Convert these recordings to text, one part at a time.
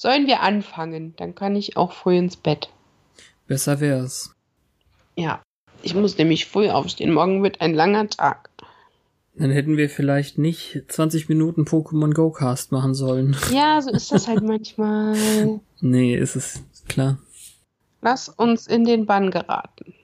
Sollen wir anfangen? Dann kann ich auch früh ins Bett. Besser wär's. Ja, ich muss nämlich früh aufstehen. Morgen wird ein langer Tag. Dann hätten wir vielleicht nicht 20 Minuten Pokémon Go Cast machen sollen. Ja, so ist das halt manchmal. Nee, ist es klar. Lass uns in den Bann geraten.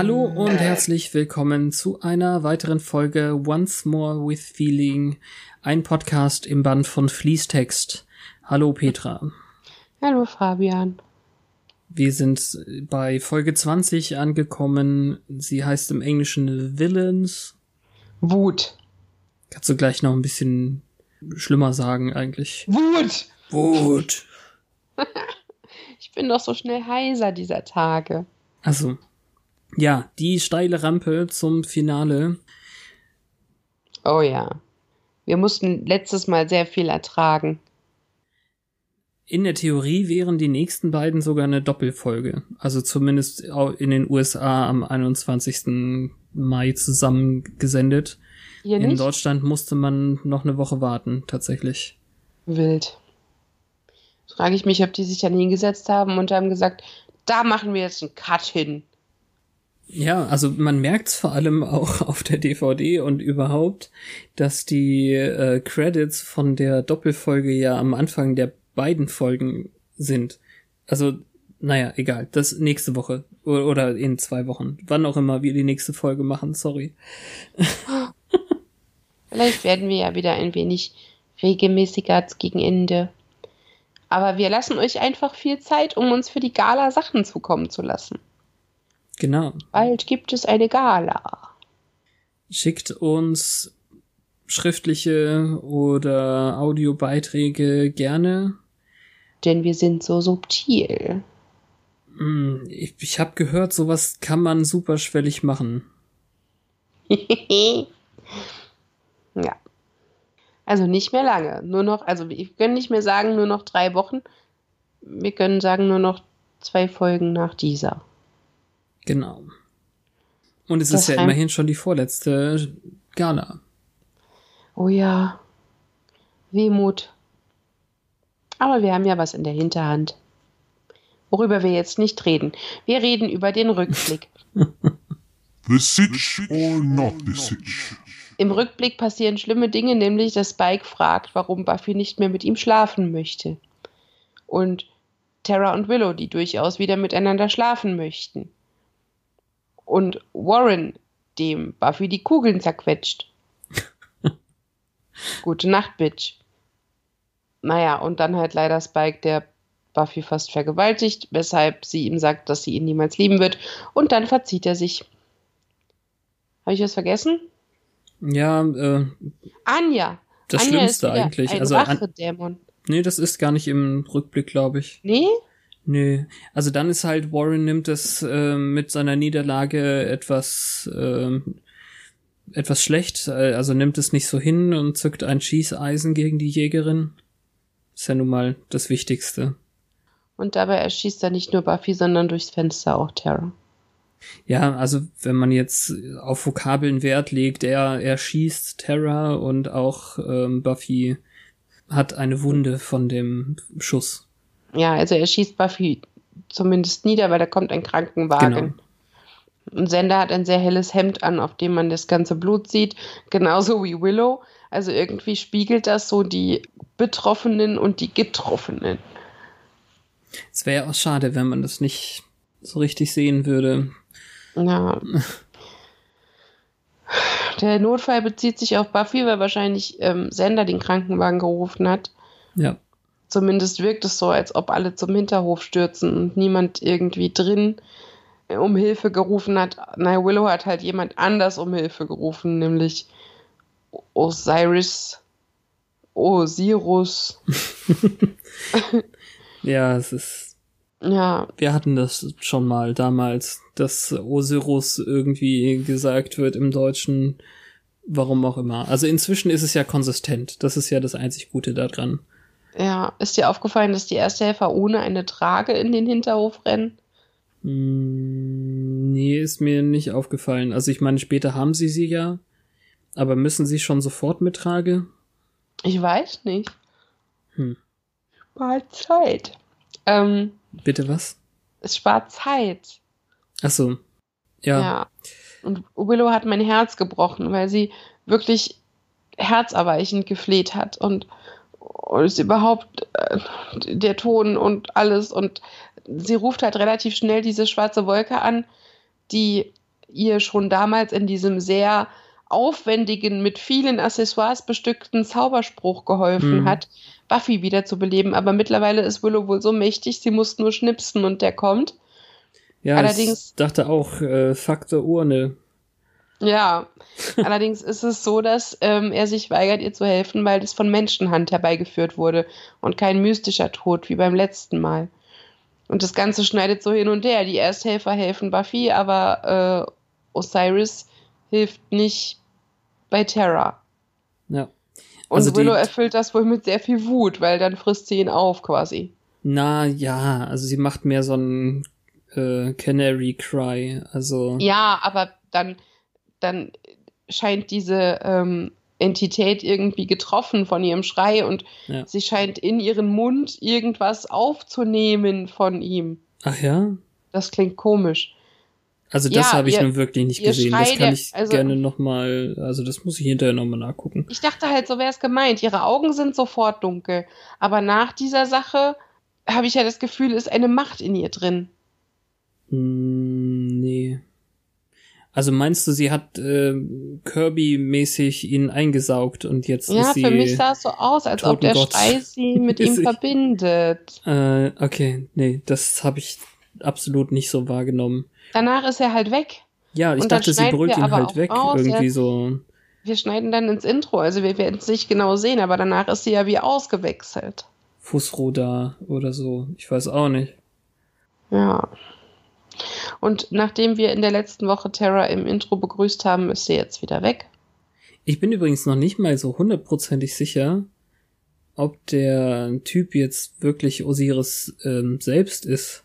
Hallo und herzlich willkommen zu einer weiteren Folge Once More with Feeling, ein Podcast im Band von Fließtext. Hallo Petra. Hallo Fabian. Wir sind bei Folge 20 angekommen. Sie heißt im Englischen Villains. Wut. Kannst du gleich noch ein bisschen schlimmer sagen eigentlich? Wut! Wut. Ich bin doch so schnell heiser dieser Tage. Also, ja, die steile Rampe zum Finale. Oh ja. Wir mussten letztes Mal sehr viel ertragen. In der Theorie wären die nächsten beiden sogar eine Doppelfolge. Also zumindest in den USA am 21. Mai zusammengesendet. Hier In nicht? Deutschland musste man noch eine Woche warten, tatsächlich. Wild. Frage ich mich, ob die sich dann hingesetzt haben und haben gesagt, da machen wir jetzt einen Cut hin. Ja, also man merkt's vor allem auch auf der DVD und überhaupt, dass die äh, Credits von der Doppelfolge ja am Anfang der beiden Folgen sind. Also, naja, egal. Das nächste Woche oder in zwei Wochen. Wann auch immer wir die nächste Folge machen, sorry. Vielleicht werden wir ja wieder ein wenig regelmäßiger gegen Ende. Aber wir lassen euch einfach viel Zeit, um uns für die Gala Sachen zukommen zu lassen. Genau. Bald gibt es eine Gala. Schickt uns schriftliche oder Audiobeiträge gerne. Denn wir sind so subtil. Hm, Ich, ich habe gehört, sowas kann man superschwellig machen. ja. Also nicht mehr lange. Nur noch, also wir können nicht mehr sagen, nur noch drei Wochen. Wir können sagen, nur noch zwei Folgen nach dieser. Genau. Und es Das ist ja immerhin schon die vorletzte Gala. Oh ja. Wehmut. Aber wir haben ja was in der Hinterhand. Worüber wir jetzt nicht reden. Wir reden über den Rückblick. The Sitch or not the Sitch? Im Rückblick passieren schlimme Dinge, nämlich dass Spike fragt, warum Buffy nicht mehr mit ihm schlafen möchte. Und Tara und Willow, die durchaus wieder miteinander schlafen möchten. Und Warren, dem Buffy die Kugeln zerquetscht. Gute Nacht, Bitch. Naja, und dann halt leider Spike, der Buffy fast vergewaltigt, weshalb sie ihm sagt, dass sie ihn niemals lieben wird. Und dann verzieht er sich. Habe ich was vergessen? Ja, äh, Anja. Das Anja Schlimmste eigentlich. Ein Also an- Rachedämon. nee, das ist gar nicht im Rückblick, glaube ich. Nee? Nee. Also dann ist halt, Warren nimmt es äh, mit seiner Niederlage etwas, äh, etwas schlecht, äh, also nimmt es nicht so hin und zückt ein Schießeisen gegen die Jägerin. Ist ja nun mal das Wichtigste. Und dabei erschießt er nicht nur Buffy, sondern durchs Fenster auch Tara. Ja, also wenn man jetzt auf Vokabeln Wert legt, er, er schießt Terra und auch ähm, Buffy hat eine Wunde von dem Schuss. Ja, also er schießt Buffy zumindest nieder, weil da kommt ein Krankenwagen. Genau. Und Sender hat ein sehr helles Hemd an, auf dem man das ganze Blut sieht, genauso wie Willow. Also irgendwie spiegelt das so die Betroffenen und die Getroffenen. Es wäre ja auch schade, wenn man das nicht so richtig sehen würde. Ja. Der Notfall bezieht sich auf Buffy, weil wahrscheinlich ähm, Sender den Krankenwagen gerufen hat. Ja. Zumindest wirkt es so, als ob alle zum Hinterhof stürzen und niemand irgendwie drin um Hilfe gerufen hat. Naja, Willow hat halt jemand anders um Hilfe gerufen, nämlich Osiris. Osirus. ja, es ist. Ja. Wir hatten das schon mal damals, dass Osiris irgendwie gesagt wird im Deutschen. Warum auch immer. Also inzwischen ist es ja konsistent. Das ist ja das einzig Gute daran. Ja, ist dir aufgefallen, dass die Ersthelfer ohne eine Trage in den Hinterhof rennen? Mm, nee, ist mir nicht aufgefallen. Also ich meine, später haben sie sie ja, aber müssen sie schon sofort mit Trage? Ich weiß nicht. Hm. Spart Zeit. Ähm, Bitte was? Es spart Zeit. Ach so. Ja. Ja. Und Willow hat mein Herz gebrochen, weil sie wirklich herzerweichend gefleht hat und, und ist überhaupt äh, der Ton und alles und sie ruft halt relativ schnell diese schwarze Wolke an, die ihr schon damals in diesem sehr aufwendigen, mit vielen Accessoires bestückten Zauberspruch geholfen Mhm. hat, Buffy wiederzubeleben. Aber mittlerweile ist Willow wohl so mächtig, sie muss nur schnipsen und der kommt. Ja, Allerdings- ich dachte auch, äh, Faktor Urne. Ja, allerdings ist es so, dass ähm, er sich weigert, ihr zu helfen, weil das von Menschenhand herbeigeführt wurde und kein mystischer Tod wie beim letzten Mal. Und das Ganze schneidet so hin und her. Die Ersthelfer helfen Buffy, aber äh, Osiris hilft nicht bei Terra. Ja. Und Also die- Willow erfüllt das wohl mit sehr viel Wut, weil dann frisst sie ihn auf quasi. Na ja, also sie macht mehr so ein äh, Canary Cry. Also Ja, aber dann, dann scheint diese ähm, Entität irgendwie getroffen von ihrem Schrei und Ja. sie scheint in ihren Mund irgendwas aufzunehmen von ihm. ach ja. Das klingt komisch. Also das Ja, habe ich ihr- nun wirklich nicht gesehen. Schrei, Das kann ich also- gerne noch mal. Also das muss ich hinterher noch mal nachgucken. Ich dachte halt, so wäre es gemeint. Ihre Augen sind sofort dunkel. Aber nach dieser Sache habe ich ja das Gefühl, ist eine Macht in ihr drin. Hm, nee. Also meinst du, sie hat äh, Kirby-mäßig ihn eingesaugt und jetzt Ja, ist sie. für mich sah es so aus, als ob der. Schrei sie mit ihm verbindet. äh, okay, nee, das habe ich absolut nicht so wahrgenommen. Danach ist er halt weg. Ja, ich Und dachte, sie brüllt ihn halt weg. raus, irgendwie ja. so. Wir schneiden dann ins Intro, also wir werden es nicht genau sehen, aber danach ist sie ja wie ausgewechselt. Fußroda oder so. Ich weiß auch nicht. Ja. Und nachdem wir in der letzten Woche Terra im Intro begrüßt haben, ist sie jetzt wieder weg. Ich bin übrigens noch nicht mal so hundertprozentig sicher, ob der Typ jetzt wirklich Osiris ähm, selbst ist.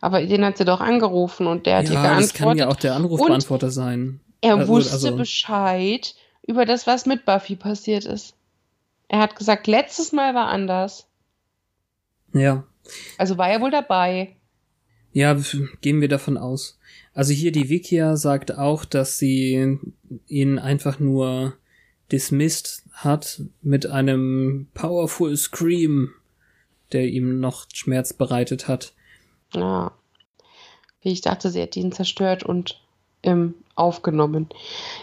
Aber den hat sie doch angerufen und der hat ihr ja, geantwortet. das kann ja auch der Anrufbeantworter sein. er also- wusste also- Bescheid über das, was mit Buffy passiert ist. Er hat gesagt, letztes Mal war anders. Ja. Also war er wohl dabei. Ja, gehen wir davon aus. Also hier die Wikia sagt auch, dass sie ihn einfach nur dismissed hat mit einem powerful Scream, der ihm noch Schmerz bereitet hat. Ja. Wie ich dachte, sie hat ihn zerstört und ähm, aufgenommen.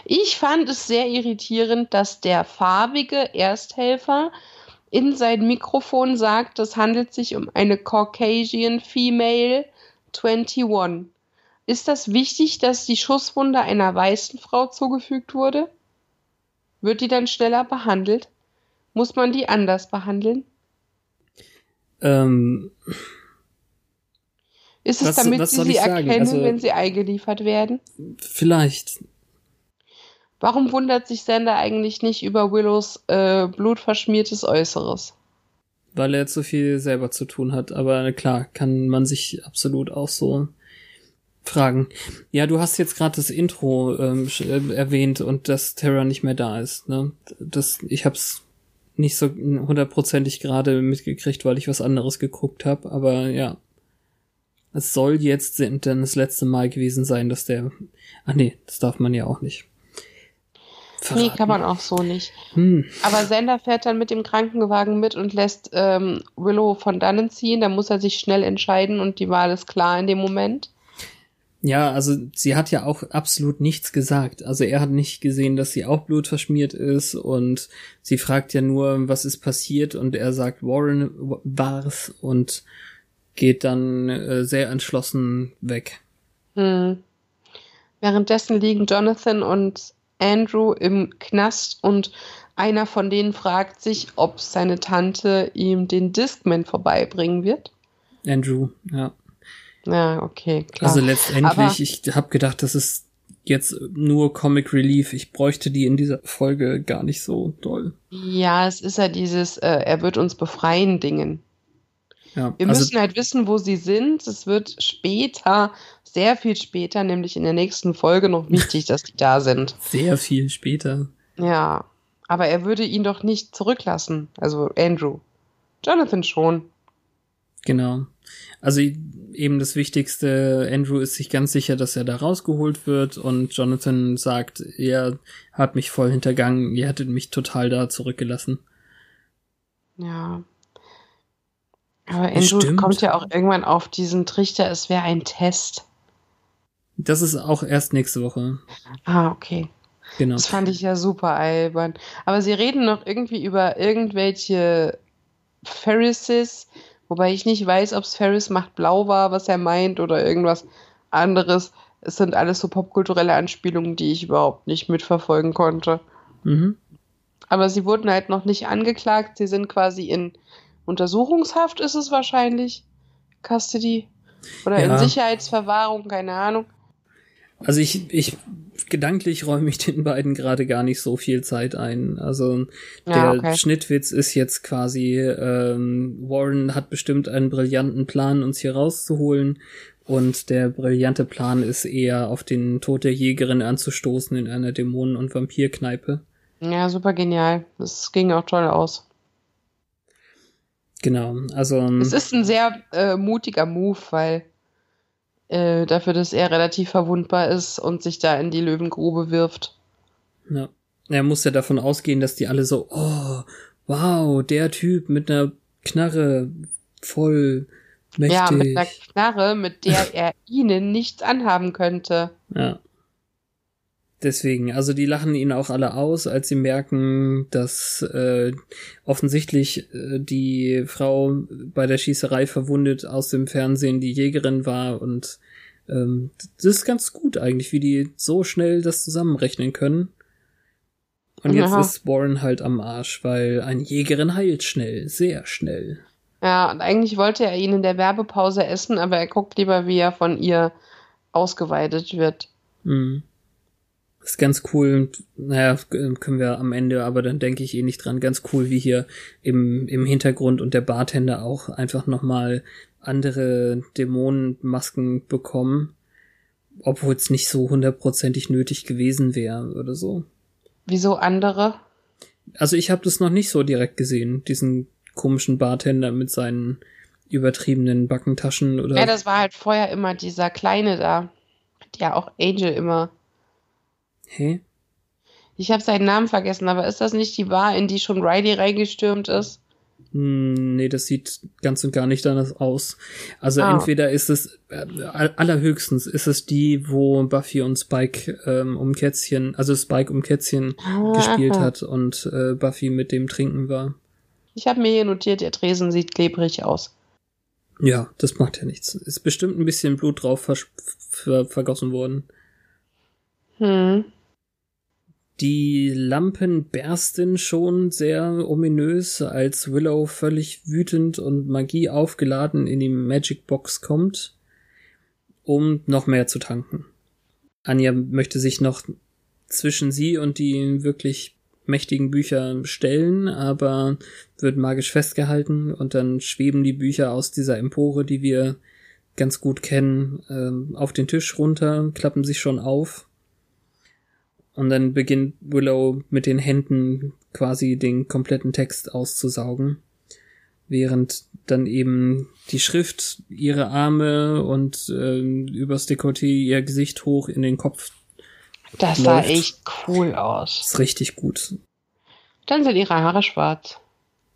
Ich fand es sehr irritierend, dass der farbige Ersthelfer in sein Mikrofon sagt, es handelt sich um eine Caucasian Female 21. Ist das wichtig, dass die Schusswunde einer weißen Frau zugefügt wurde? Wird die dann schneller behandelt? Muss man die anders behandeln? Ähm, Ist es Was- damit was sie sie erkennen, Also- wenn sie eingeliefert werden? vielleicht. Warum wundert sich Sander eigentlich nicht über Willows äh, blutverschmiertes Äußeres? Weil er zu viel selber zu tun hat. Aber klar, kann man sich absolut auch so fragen. Ja, du hast jetzt gerade das Intro ähm, äh, erwähnt und dass Terra nicht mehr da ist. Ne? Das, ich hab's nicht so hundertprozentig gerade mitgekriegt, weil ich was anderes geguckt habe. Aber ja, Es soll jetzt dann das letzte Mal gewesen sein, dass der. Ah nee, das darf man ja auch nicht. Verraten. Nee, kann man auch so nicht. Hm. Aber Sander fährt dann mit dem Krankenwagen mit und lässt ähm, Willow von dannen ziehen. Da muss er sich schnell entscheiden und die Wahl ist klar in dem Moment. Ja, also sie hat ja auch absolut nichts gesagt. Also er hat nicht gesehen, dass sie auch blutverschmiert ist und sie fragt ja nur, was ist passiert und er sagt, Warren war's und geht dann äh, sehr entschlossen weg. Hm. Währenddessen liegen Jonathan und Andrew im Knast und einer von denen fragt sich, ob seine Tante ihm den Discman vorbeibringen wird. Andrew, ja. Ja, okay, klar. Also letztendlich, Aber ich habe gedacht, das ist jetzt nur Comic Relief. Ich bräuchte die in dieser Folge gar nicht so doll. Ja, es ist ja dieses, äh, er wird uns befreien Dingen. Ja, Wir also, müssen halt wissen, wo sie sind. Es wird später, sehr viel später, nämlich in der nächsten Folge noch wichtig, dass die da sind. Sehr viel später. Ja, aber er würde ihn doch nicht zurücklassen. Also Andrew. Jonathan schon. Genau. Also eben das Wichtigste, Andrew ist sich ganz sicher, dass er da rausgeholt wird und Jonathan sagt, er hat mich voll hintergangen, ihr hättet mich total da zurückgelassen. Ja. Aber Andrew kommt ja auch irgendwann auf diesen Trichter, es wäre ein Test. Das ist auch erst nächste Woche. Ah, okay. Genau. Das fand ich ja super albern. Aber sie reden noch irgendwie über irgendwelche Pharisees, wobei ich nicht weiß, ob es Ferris macht blau war, was er meint, oder irgendwas anderes. Es sind alles so popkulturelle Anspielungen, die ich überhaupt nicht mitverfolgen konnte. Mhm. Aber sie wurden halt noch nicht angeklagt. Sie sind quasi in Untersuchungshaft ist es wahrscheinlich. Custody. Oder ja. in Sicherheitsverwahrung, keine Ahnung. Also ich, ich gedanklich räume ich den beiden gerade gar nicht so viel Zeit ein. Also der ja, okay. Schnittwitz ist jetzt quasi, ähm, Warren hat bestimmt einen brillanten Plan, uns hier rauszuholen. Und der brillante Plan ist eher auf den Tod der Jägerin anzustoßen in einer Dämonen- und Vampirkneipe. Ja, super genial. Das ging auch toll aus. Genau, also. Ähm, es ist ein sehr äh, mutiger Move, weil äh, dafür, dass er relativ verwundbar ist und sich da in die Löwengrube wirft. Ja. Er muss ja davon ausgehen, dass die alle so, oh, wow, der Typ mit einer Knarre voll mächtig. Ja, mit einer Knarre, mit der er ihnen nichts anhaben könnte. Ja. Deswegen, also die lachen ihn auch alle aus, als sie merken, dass äh, offensichtlich äh, die Frau bei der Schießerei verwundet aus dem Fernsehen die Jägerin war und ähm, das ist ganz gut eigentlich, wie die so schnell das zusammenrechnen können. Und jetzt Aha. ist Warren halt am Arsch, weil eine Jägerin heilt schnell, sehr schnell. Ja, und eigentlich wollte er ihn in der Werbepause essen, aber er guckt lieber, wie er von ihr ausgeweidet wird. Mhm ist ganz cool. Naja, können wir am Ende, aber dann denke ich eh nicht dran. Ganz cool, wie hier im, im Hintergrund und der Bartender auch einfach nochmal andere Dämonenmasken bekommen. Obwohl es nicht so hundertprozentig nötig gewesen wäre oder so. Wieso andere? Also ich habe das noch nicht so direkt gesehen, diesen komischen Bartender mit seinen übertriebenen Backentaschen oder. Ja, das war halt vorher immer dieser kleine da. Der auch Angel immer Hä? Ich habe seinen Namen vergessen, aber ist das nicht die Bar, in die schon Riley reingestürmt ist? Hm, nee, das sieht ganz und gar nicht danach aus. Also oh. entweder ist es, äh, allerhöchstens ist es die, wo Buffy und Spike ähm, um Kätzchen, also Spike um Kätzchen ah. gespielt hat und äh, Buffy mit dem Trinken war. Ich habe mir hier notiert, der Tresen sieht klebrig aus. Ja, das macht ja nichts. Ist bestimmt ein bisschen Blut drauf ver vergossen worden. Hm. Die Lampen bersten schon sehr ominös, als Willow völlig wütend und Magie aufgeladen in die Magic Box kommt, um noch mehr zu tanken. Anja möchte sich noch zwischen sie und die wirklich mächtigen Bücher stellen, aber wird magisch festgehalten und dann schweben die Bücher aus dieser Empore, die wir ganz gut kennen, ähm, auf den Tisch runter, klappen sich schon auf und dann beginnt Willow mit den Händen quasi den kompletten Text auszusaugen, während dann eben die Schrift, ihre Arme und äh, übers Dekolleté ihr Gesicht hoch in den Kopf. Das sah echt cool aus. Ist richtig gut. Dann sind ihre Haare schwarz.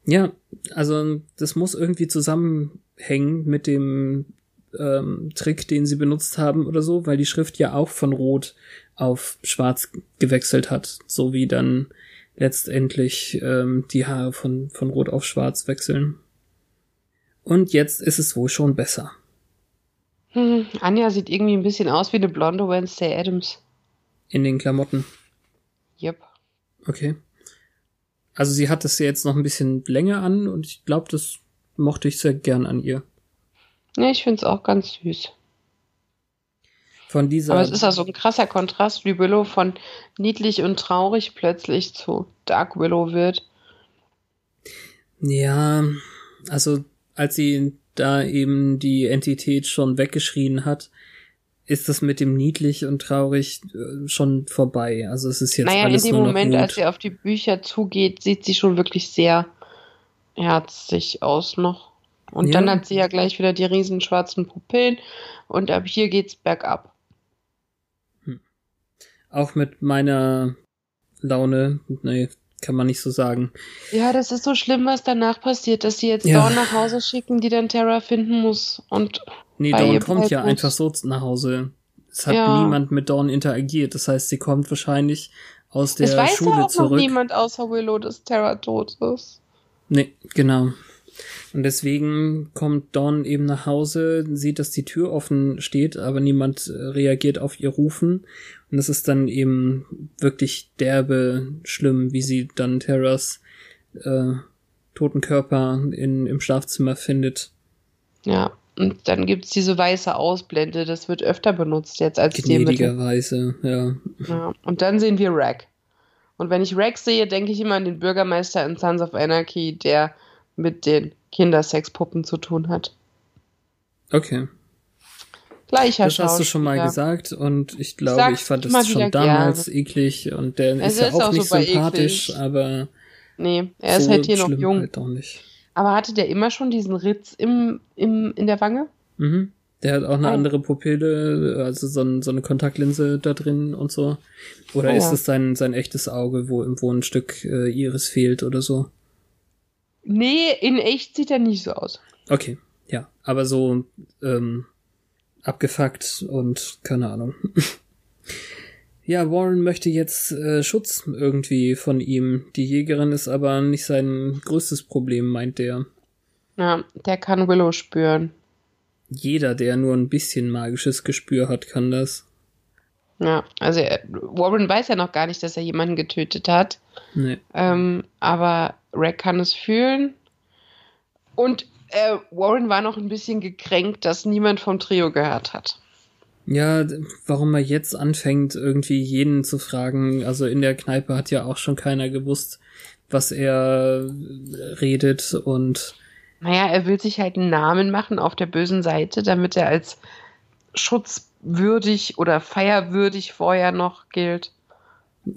Ja, also das muss irgendwie zusammenhängen mit dem ähm, Trick, den sie benutzt haben oder so, weil die Schrift ja auch von Rot auf Schwarz gewechselt hat, so wie dann letztendlich ähm, die Haare von, von Rot auf Schwarz wechseln. Und jetzt ist es wohl schon besser. Hm, Anja sieht irgendwie ein bisschen aus wie eine blonde Wednesday Adams. In den Klamotten. Yep. Okay. Also sie hat es jetzt noch ein bisschen länger an und ich glaube, das mochte ich sehr gern an ihr. Ja, ich finde es auch ganz süß. Von dieser. Aber es ist also ein krasser Kontrast, wie Willow von niedlich und traurig plötzlich zu Dark Willow wird. Ja, also als sie da eben die Entität schon weggeschrien hat, ist das mit dem niedlich und traurig äh, schon vorbei. Also es ist jetzt naja, alles in dem Moment, als sie auf die Bücher zugeht, sieht sie schon wirklich sehr herzig aus noch. Und Ja. dann hat sie ja gleich wieder die riesen schwarzen Pupillen und ab hier geht's bergab. Auch mit meiner Laune, nee, kann man nicht so sagen. Ja, das ist so schlimm, was danach passiert, dass sie jetzt Ja. Dawn nach Hause schicken, die dann Terra finden muss. Und Nee, Dawn kommt ja bleibt einfach so nach Hause. Es hat Ja. niemand mit Dawn interagiert. Das heißt, sie kommt wahrscheinlich aus der es weiß Schule ja auch zurück. noch niemand außer Willow, dass Terra tot ist. Nee, genau. Und deswegen kommt Dawn eben nach Hause, sieht, dass die Tür offen steht, aber niemand äh, reagiert auf ihr Rufen. Und das ist dann eben wirklich derbe schlimm, wie sie dann Terras äh, toten Körper in, im Schlafzimmer findet. Ja, und dann gibt's diese weiße Ausblende, das wird öfter benutzt jetzt als. Gnädigerweise, ja. Ja. Und dann sehen wir Rack. Und wenn ich Rack sehe, denke ich immer an den Bürgermeister in Sons of Anarchy, der mit den Kindersexpuppen zu tun hat. Okay. Gleicher Das hast du schon mal gesagt und ich glaube, sag's ich fand es schon damals eklig und der Es ist ja ist auch, auch nicht sympathisch, eklig. aber Nee, er ist so halt hier noch jung. Halt auch nicht. Aber hatte der immer schon diesen Ritz im, im, in der Wange? Mhm. Der hat auch eine Oh. andere Pupille, also so, ein, so eine Kontaktlinse da drin und so. Oder Oh ist es sein, sein echtes Auge, wo, wo ein Stück äh, Iris fehlt oder so? Nee, in echt sieht er nicht so aus. Okay, ja. Aber so ähm, abgefuckt und keine Ahnung. ja, Warren möchte jetzt äh, Schutz irgendwie von ihm. Die Jägerin ist aber nicht sein größtes Problem, meint der. Ja, der kann Willow spüren. Jeder, der nur ein bisschen magisches Gespür hat, kann das. Ja, also er, Warren weiß ja noch gar nicht, dass er jemanden getötet hat. Nee. Ähm, aber Rack kann es fühlen. Und äh, Warren war noch ein bisschen gekränkt, dass niemand vom Trio gehört hat. Ja, warum er jetzt anfängt, irgendwie jeden zu fragen. Also in der Kneipe hat ja auch schon keiner gewusst, was er äh, redet und Naja, er will sich halt einen Namen machen auf der bösen Seite, damit er als schutzwürdig oder feierwürdig vorher noch gilt.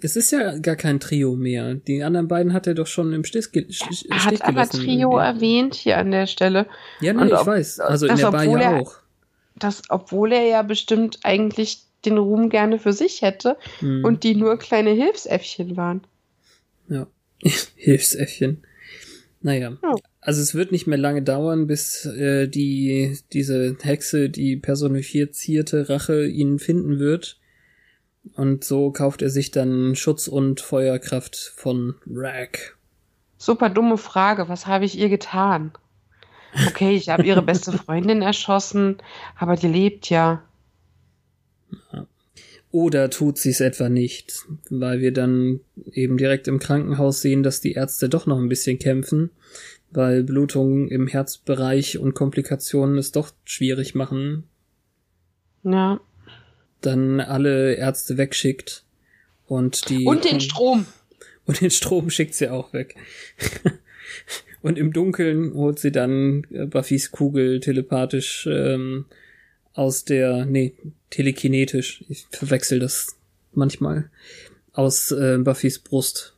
Es ist ja gar kein Trio mehr. Die anderen beiden hat er doch schon im Stich, Stich Er hat aber Trio erwähnt hier an der Stelle, Ja, nein, Und ich ob- weiß. Also in das, der Bar ja auch. dass obwohl er ja bestimmt eigentlich den Ruhm gerne für sich hätte Hm. und die nur kleine Hilfsäffchen waren. Ja. Hilfsäffchen. Naja. Ja. Also es wird nicht mehr lange dauern, bis äh, die diese Hexe, die personifizierte Rache ihn finden wird. Und so kauft er sich dann Schutz und Feuerkraft von Rack. Super dumme Frage, was habe ich ihr getan? Okay, ich habe ihre beste Freundin erschossen, aber die lebt ja. Oder tut sie es etwa nicht, weil wir dann eben direkt im Krankenhaus sehen, dass die Ärzte doch noch ein bisschen kämpfen, weil Blutungen im Herzbereich und Komplikationen es doch schwierig machen, Ja. Dann alle Ärzte wegschickt und die Und den Strom. und den Strom schickt sie auch weg. und im Dunkeln holt sie dann äh, Buffys Kugel telepathisch ähm, aus der nee telekinetisch ich verwechsel das manchmal aus äh, Buffys Brust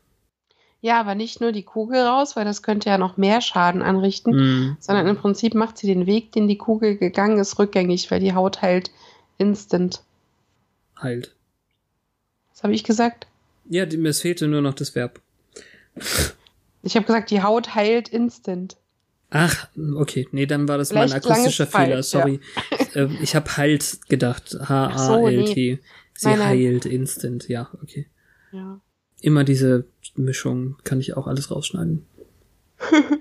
Ja, aber nicht nur die Kugel raus, weil das könnte ja noch mehr Schaden anrichten, Hm. sondern im Prinzip macht sie den Weg, den die Kugel gegangen ist, rückgängig, weil die Haut heilt instant. Heilt. Was habe ich gesagt? Ja, die, es fehlte nur noch das Verb. Ich habe gesagt, die Haut heilt instant. Ach, okay. Nee, dann war das Vielleicht mein akustischer Fehler, es sorry. äh, ich habe halt gedacht. H-A-L-T. Sie nein. heilt instant, ja, okay. Ja. Immer diese Mischung kann ich auch alles rausschneiden.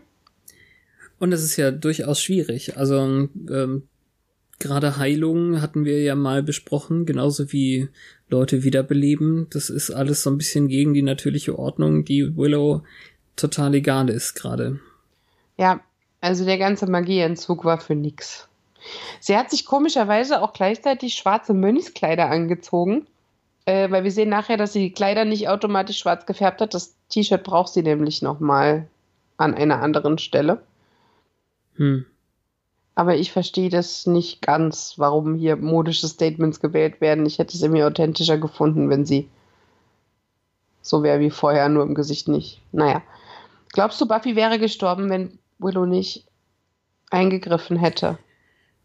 Und das ist ja durchaus schwierig. Also ähm, gerade Heilung hatten wir ja mal besprochen, genauso wie Leute wiederbeleben. Das ist alles so ein bisschen gegen die natürliche Ordnung, die Willow total egal ist gerade. Ja, also der ganze Magieentzug war für nix. Sie hat sich komischerweise auch gleichzeitig schwarze Mönchskleider angezogen, äh, weil wir sehen nachher, dass sie die Kleider nicht automatisch schwarz gefärbt hat. Das T-Shirt braucht sie nämlich nochmal an einer anderen Stelle. Hm. Aber ich verstehe das nicht ganz, warum hier modische Statements gewählt werden. Ich hätte es irgendwie authentischer gefunden, wenn sie so wäre wie vorher, nur im Gesicht nicht. Naja. Glaubst du, Buffy wäre gestorben, wenn Willow nicht eingegriffen hätte?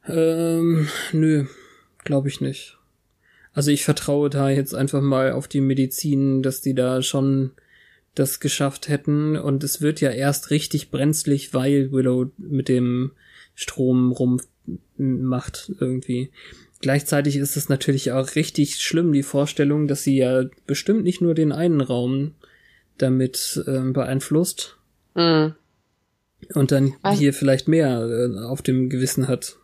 Ähm, nö, glaube ich nicht. Also ich vertraue da jetzt einfach mal auf die Medizin, dass die da schon das geschafft hätten. Und es wird ja erst richtig brenzlig, weil Willow mit dem Strom rummacht irgendwie. Gleichzeitig ist es natürlich auch richtig schlimm, die Vorstellung, dass sie ja bestimmt nicht nur den einen Raum damit ähm, beeinflusst Hm. und dann Was? hier vielleicht mehr äh, auf dem Gewissen hat.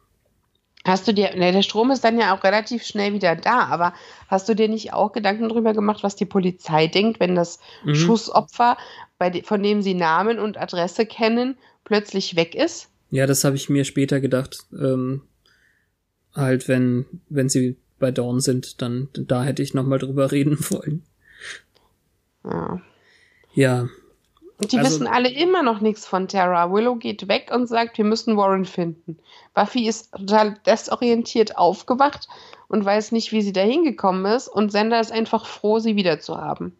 Hast du dir, ne, der Strom ist dann ja auch relativ schnell wieder da, aber hast du dir nicht auch Gedanken drüber gemacht, was die Polizei denkt, wenn das Mhm. Schussopfer, bei de von dem sie Namen und Adresse kennen, plötzlich weg ist? Ja, das habe ich mir später gedacht. Ähm, halt, wenn, wenn sie bei Dawn sind, dann da hätte ich nochmal drüber reden wollen. Ja. Ja, die Also- wissen alle immer noch nichts von Terra. Willow geht weg und sagt, wir müssen Warren finden. Buffy ist total desorientiert aufgewacht und weiß nicht, wie sie da hingekommen ist. Und Sender ist einfach froh, sie wieder zu haben.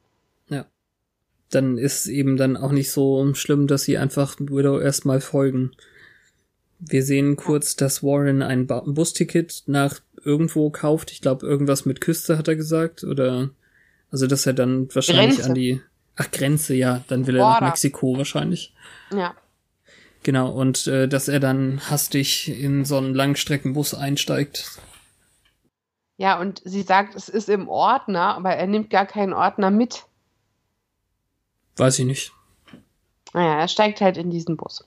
dann ist eben dann auch nicht so schlimm, dass sie einfach Widow erstmal folgen. Wir sehen kurz, dass Warren ein Busticket nach irgendwo kauft. Ich glaube, irgendwas mit Küste hat er gesagt. Oder also dass er dann wahrscheinlich Grenze. an die Ach, Grenze, ja, dann will er nach. Mexiko wahrscheinlich. Ja. Genau, und äh, dass er dann hastig in so einen Langstreckenbus einsteigt. Ja, und sie sagt, es ist im Ordner, aber er nimmt gar keinen Ordner mit. Weiß ich nicht. Naja, er steigt halt in diesen Bus.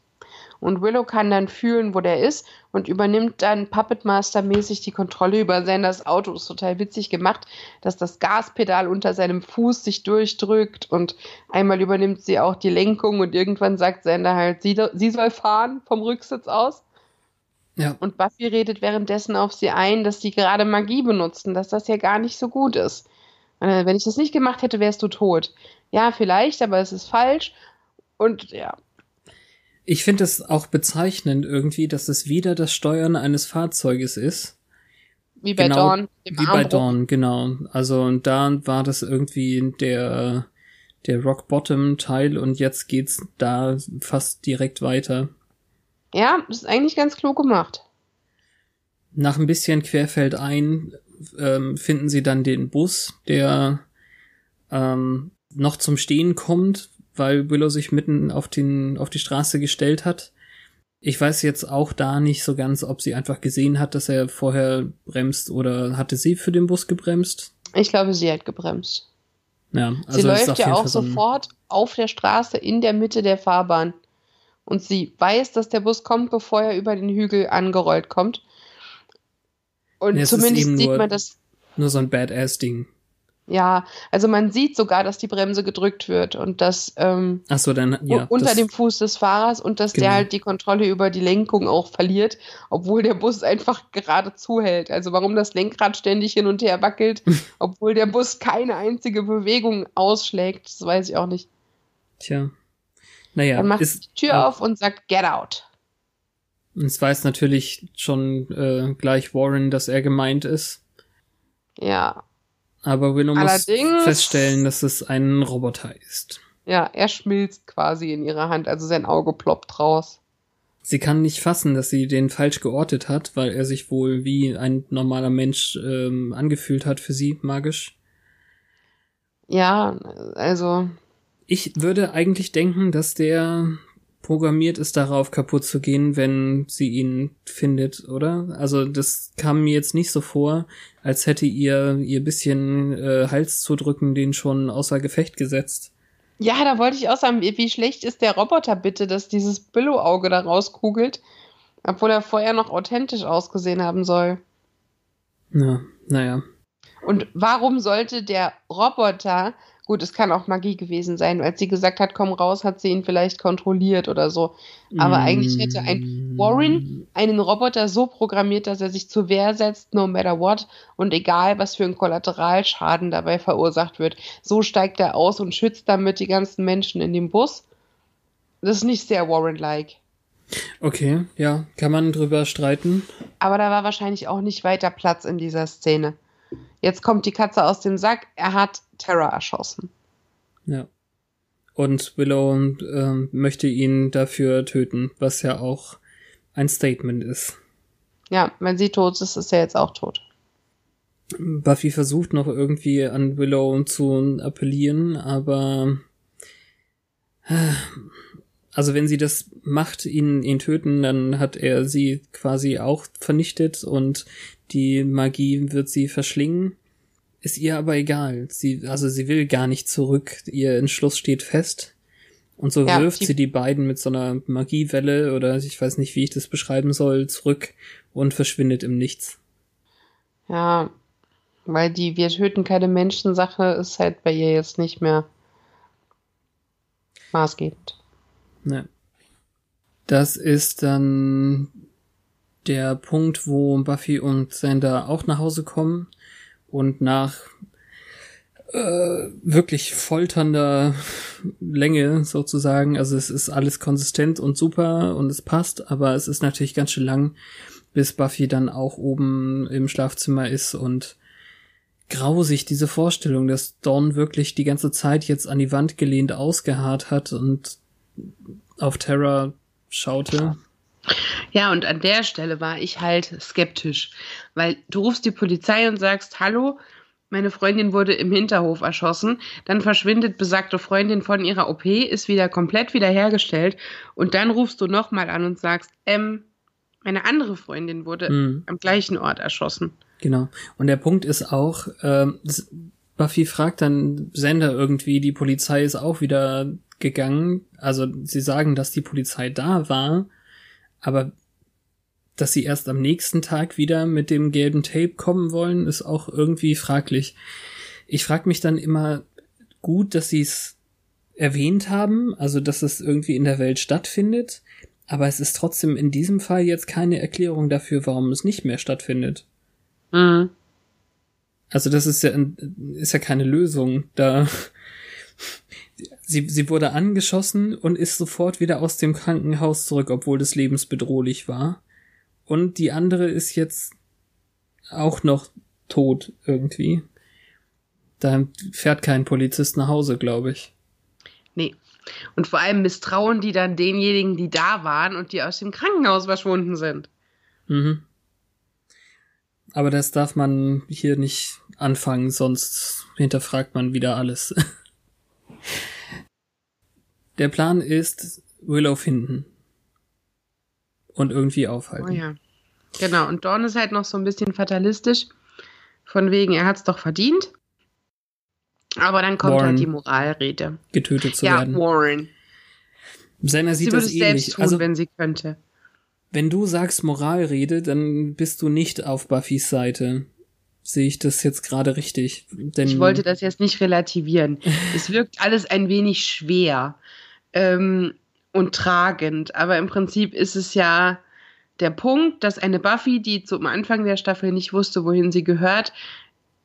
Und Willow kann dann fühlen, wo der ist und übernimmt dann Puppet Master-mäßig die Kontrolle über Sanders Auto. Ist total witzig gemacht, dass das Gaspedal unter seinem Fuß sich durchdrückt und einmal übernimmt sie auch die Lenkung und irgendwann sagt Sander halt, sie, sie soll fahren vom Rücksitz aus. Ja. Und Buffy redet währenddessen auf sie ein, dass sie gerade Magie benutzen, dass das ja gar nicht so gut ist. Äh, wenn ich das nicht gemacht hätte, wärst du tot. Ja, vielleicht, aber es ist falsch. Und ja, Ich finde es auch bezeichnend irgendwie, dass es wieder das Steuern eines Fahrzeuges ist. wie bei Genau, Dawn. Wie bei Armbruch. Dawn, genau. Also und da war das irgendwie der der Rock Bottom Teil und jetzt geht's da fast direkt weiter. Ja, das ist eigentlich ganz klug gemacht. Nach ein bisschen Querfeld ein ähm, finden sie dann den Bus, der ähm, noch zum Stehen kommt, weil Willow sich mitten auf den auf die Straße gestellt hat. Ich weiß jetzt auch da nicht so ganz, ob sie einfach gesehen hat, dass er vorher bremst oder hatte sie für den Bus gebremst. Ich glaube, sie hat gebremst. Ja, also sie läuft ja auch sofort auf der Straße in der Mitte der Fahrbahn. Und sie weiß, dass der Bus kommt, bevor er über den Hügel angerollt kommt. Und Ja, zumindest sieht nur- man das. nur so ein Badass-Ding. Ja, also man sieht sogar, dass die Bremse gedrückt wird und dass ähm, so, dann ja. unter das, dem Fuß des Fahrers und dass Genau. der halt die Kontrolle über die Lenkung auch verliert, obwohl der Bus einfach gerade zuhält. Also warum das Lenkrad ständig hin und her wackelt, obwohl der Bus keine einzige Bewegung ausschlägt, das weiß ich auch nicht. Tja. Naja, Dann macht ist, die Tür auf und sagt Get out. es weiß natürlich schon äh, gleich Warren, dass er gemeint ist. Ja, Aber Willow muss Allerdings- feststellen, dass es ein Roboter ist. Ja, er schmilzt quasi in ihrer Hand, also sein Auge ploppt raus. Sie kann nicht fassen, dass sie den falsch geortet hat, weil er sich wohl wie ein normaler Mensch ähm, angefühlt hat für sie, magisch. Ja, also. Ich würde eigentlich denken, dass der programmiert ist, darauf kaputt zu gehen, wenn sie ihn findet, oder? Also das kam mir jetzt nicht so vor, als hätte ihr ihr bisschen äh, Hals zu drücken, den schon außer Gefecht gesetzt. Ja, da wollte ich auch sagen, wie, schlecht ist der Roboter bitte, dass dieses Billo-Auge da rauskugelt, obwohl er vorher noch authentisch ausgesehen haben soll. Na, naja. Und warum sollte der Roboter Gut, es kann auch Magie gewesen sein. Als sie gesagt hat, komm raus, hat sie ihn vielleicht kontrolliert oder so. Aber mm. eigentlich hätte ein Warren einen Roboter so programmiert, dass er sich zur Wehr setzt, no matter what, und egal, was für ein Kollateralschaden dabei verursacht wird. So steigt er aus und schützt damit die ganzen Menschen in dem Bus. Das ist nicht sehr Warren-like. Okay, ja, kann man drüber streiten. Aber da war wahrscheinlich auch nicht weiter Platz in dieser Szene. Jetzt kommt die Katze aus dem Sack. Er hat Terra erschossen. Ja. Und Willow äh, möchte ihn dafür töten, was ja auch ein Statement ist. Ja, wenn sie tot ist, ist er jetzt auch tot. Buffy versucht noch irgendwie an Willow zu appellieren, aber also wenn sie das macht, ihn, ihn töten, dann hat er sie quasi auch vernichtet und die Magie wird sie verschlingen. Ist ihr aber egal. Sie, also sie will gar nicht zurück. Ihr Entschluss steht fest. Und so ja, wirft die sie die beiden mit so einer Magiewelle oder ich weiß nicht, wie ich das beschreiben soll, zurück und verschwindet im Nichts. Ja, weil die Wir töten keine Menschen-Sache ist halt bei ihr jetzt nicht mehr maßgebend. Ne. Das ist dann der Punkt, wo Buffy und Sander auch nach Hause kommen und nach äh, wirklich folternder Länge sozusagen, also es ist alles konsistent und super und es passt, aber es ist natürlich ganz schön lang, bis Buffy dann auch oben im Schlafzimmer ist und grausig diese Vorstellung, dass Dawn wirklich die ganze Zeit jetzt an die Wand gelehnt ausgeharrt hat und auf Terra schaute. Ja, und an der Stelle war ich halt skeptisch, weil du rufst die Polizei und sagst, hallo, meine Freundin wurde im Hinterhof erschossen, dann verschwindet besagte Freundin von ihrer OP, ist wieder komplett wiederhergestellt und dann rufst du nochmal an und sagst, ähm, meine andere Freundin wurde mhm. am gleichen Ort erschossen. Genau. Und der Punkt ist auch, äh, Buffy fragt dann Sender irgendwie, die Polizei ist auch wieder gegangen. Also sie sagen, dass die Polizei da war, aber dass sie erst am nächsten Tag wieder mit dem gelben Tape kommen wollen, ist auch irgendwie fraglich. Ich frage mich dann immer gut, dass sie es erwähnt haben, also dass es irgendwie in der Welt stattfindet, aber es ist trotzdem in diesem Fall jetzt keine Erklärung dafür, warum es nicht mehr stattfindet. Mhm. Also das ist ja ist ja keine Lösung. Da Sie, sie wurde angeschossen und ist sofort wieder aus dem Krankenhaus zurück, obwohl das lebensbedrohlich war. Und die andere ist jetzt auch noch tot irgendwie. Da fährt kein Polizist nach Hause, glaube ich. Nee. Und vor allem misstrauen die dann denjenigen, die da waren und die aus dem Krankenhaus verschwunden sind. Mhm. Aber das darf man hier nicht anfangen, sonst hinterfragt man wieder alles. Der Plan ist, Willow finden. Und irgendwie aufhalten. Oh ja. Genau, und Dawn ist halt noch so ein bisschen fatalistisch. Von wegen, er hat's doch verdient. Aber dann kommt halt Warren halt die Moralrede. Getötet zu ja, werden. Ja, Warren. Senna sieht das ähnlich. Selbst tun, also, wenn sie könnte. Wenn du sagst Moralrede, dann bist du nicht auf Buffys Seite sehe ich das jetzt gerade richtig. Denn ich wollte das jetzt nicht relativieren. es wirkt alles ein wenig schwer ähm, und tragend, aber im Prinzip ist es ja der Punkt, dass eine Buffy, die zum Anfang der Staffel nicht wusste, wohin sie gehört,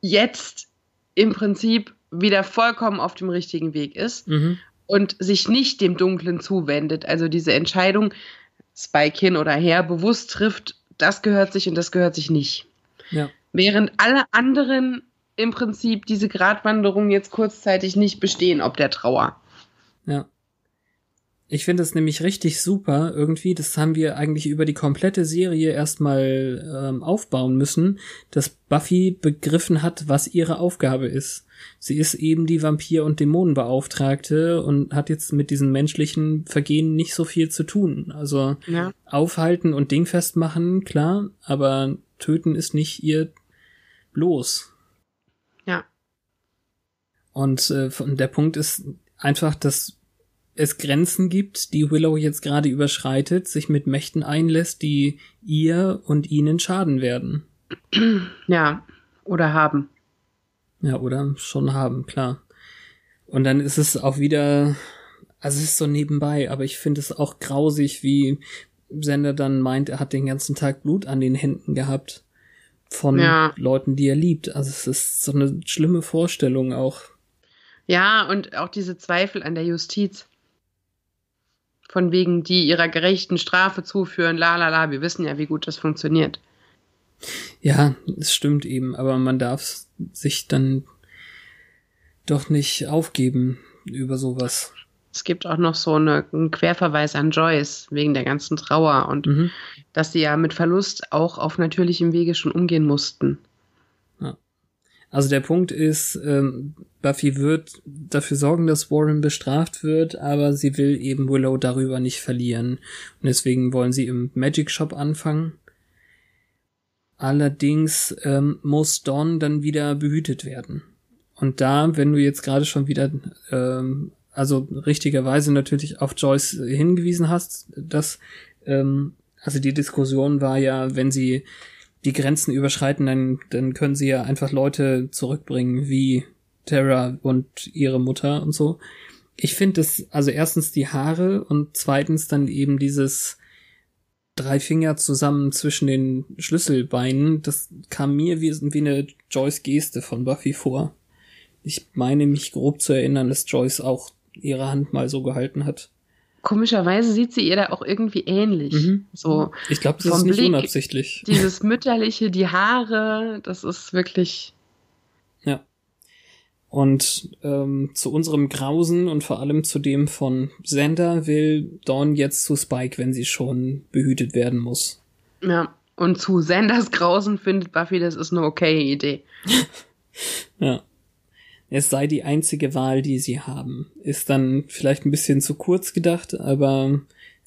jetzt im Prinzip wieder vollkommen auf dem richtigen Weg ist mhm. und sich nicht dem Dunklen zuwendet. Also diese Entscheidung, Spike hin oder her, bewusst trifft, das gehört sich und das gehört sich nicht. Ja. Während alle anderen im Prinzip diese Gratwanderung jetzt kurzzeitig nicht bestehen, ob der Trauer. Ja. Ich finde es nämlich richtig super irgendwie, das haben wir eigentlich über die komplette Serie erstmal ähm, aufbauen müssen, dass Buffy begriffen hat, was ihre Aufgabe ist. Sie ist eben die Vampir- und Dämonenbeauftragte und hat jetzt mit diesen menschlichen Vergehen nicht so viel zu tun. Also Ja. aufhalten und dingfest machen, klar, aber töten ist nicht ihr bloß. Ja. Und äh, der Punkt ist einfach, dass es Grenzen gibt, die Willow jetzt gerade überschreitet, sich mit Mächten einlässt, die ihr und ihnen schaden werden. Ja. Oder haben. Ja, oder schon haben, klar. Und dann ist es auch wieder, also es ist so nebenbei, aber ich finde es auch grausig, wie Sender dann meint, er hat den ganzen Tag Blut an den Händen gehabt von Ja. Leuten, die er liebt. Also es ist so eine schlimme Vorstellung auch. Ja, und auch diese Zweifel an der Justiz. Von wegen, die ihrer gerechten Strafe zuführen, la la la, wir wissen ja, wie gut das funktioniert. Ja, es stimmt eben, aber man darf sich dann doch nicht aufgeben über sowas. Es gibt auch noch so eine, einen Querverweis an Joyce wegen der ganzen Trauer und Mhm. dass sie ja mit Verlust auch auf natürlichem Wege schon umgehen mussten. Also der Punkt ist, ähm, Buffy wird dafür sorgen, dass Warren bestraft wird, aber sie will eben Willow darüber nicht verlieren. Und deswegen wollen sie im Magic Shop anfangen. Allerdings ähm, muss Dawn dann wieder behütet werden. Und da, wenn du jetzt gerade schon wieder, ähm, also richtigerweise natürlich auf Joyce hingewiesen hast, dass, ähm, also die Diskussion war ja, wenn sie die Grenzen überschreiten, dann, dann können sie ja einfach Leute zurückbringen, wie Terra und ihre Mutter und so. Ich finde das, also erstens die Haare und zweitens dann eben dieses drei Finger zusammen zwischen den Schlüsselbeinen, das kam mir wie, wie eine Joyce-Geste von Buffy vor. Ich meine mich grob zu erinnern, dass Joyce auch ihre Hand mal so gehalten hat. Komischerweise sieht sie ihr da auch irgendwie ähnlich. Mhm. So Ich glaube, das ist nicht Blick- unabsichtlich. dieses mütterliche, die Haare, das ist wirklich. Ja. Und ähm, zu unserem Grausen und vor allem zu dem von Xander will Dawn jetzt zu Spike, wenn sie schon behütet werden muss. Ja. Und zu Sanders Grausen findet Buffy, das ist eine okaye Idee. Ja. Es sei die einzige Wahl, die sie haben. Ist dann vielleicht ein bisschen zu kurz gedacht, aber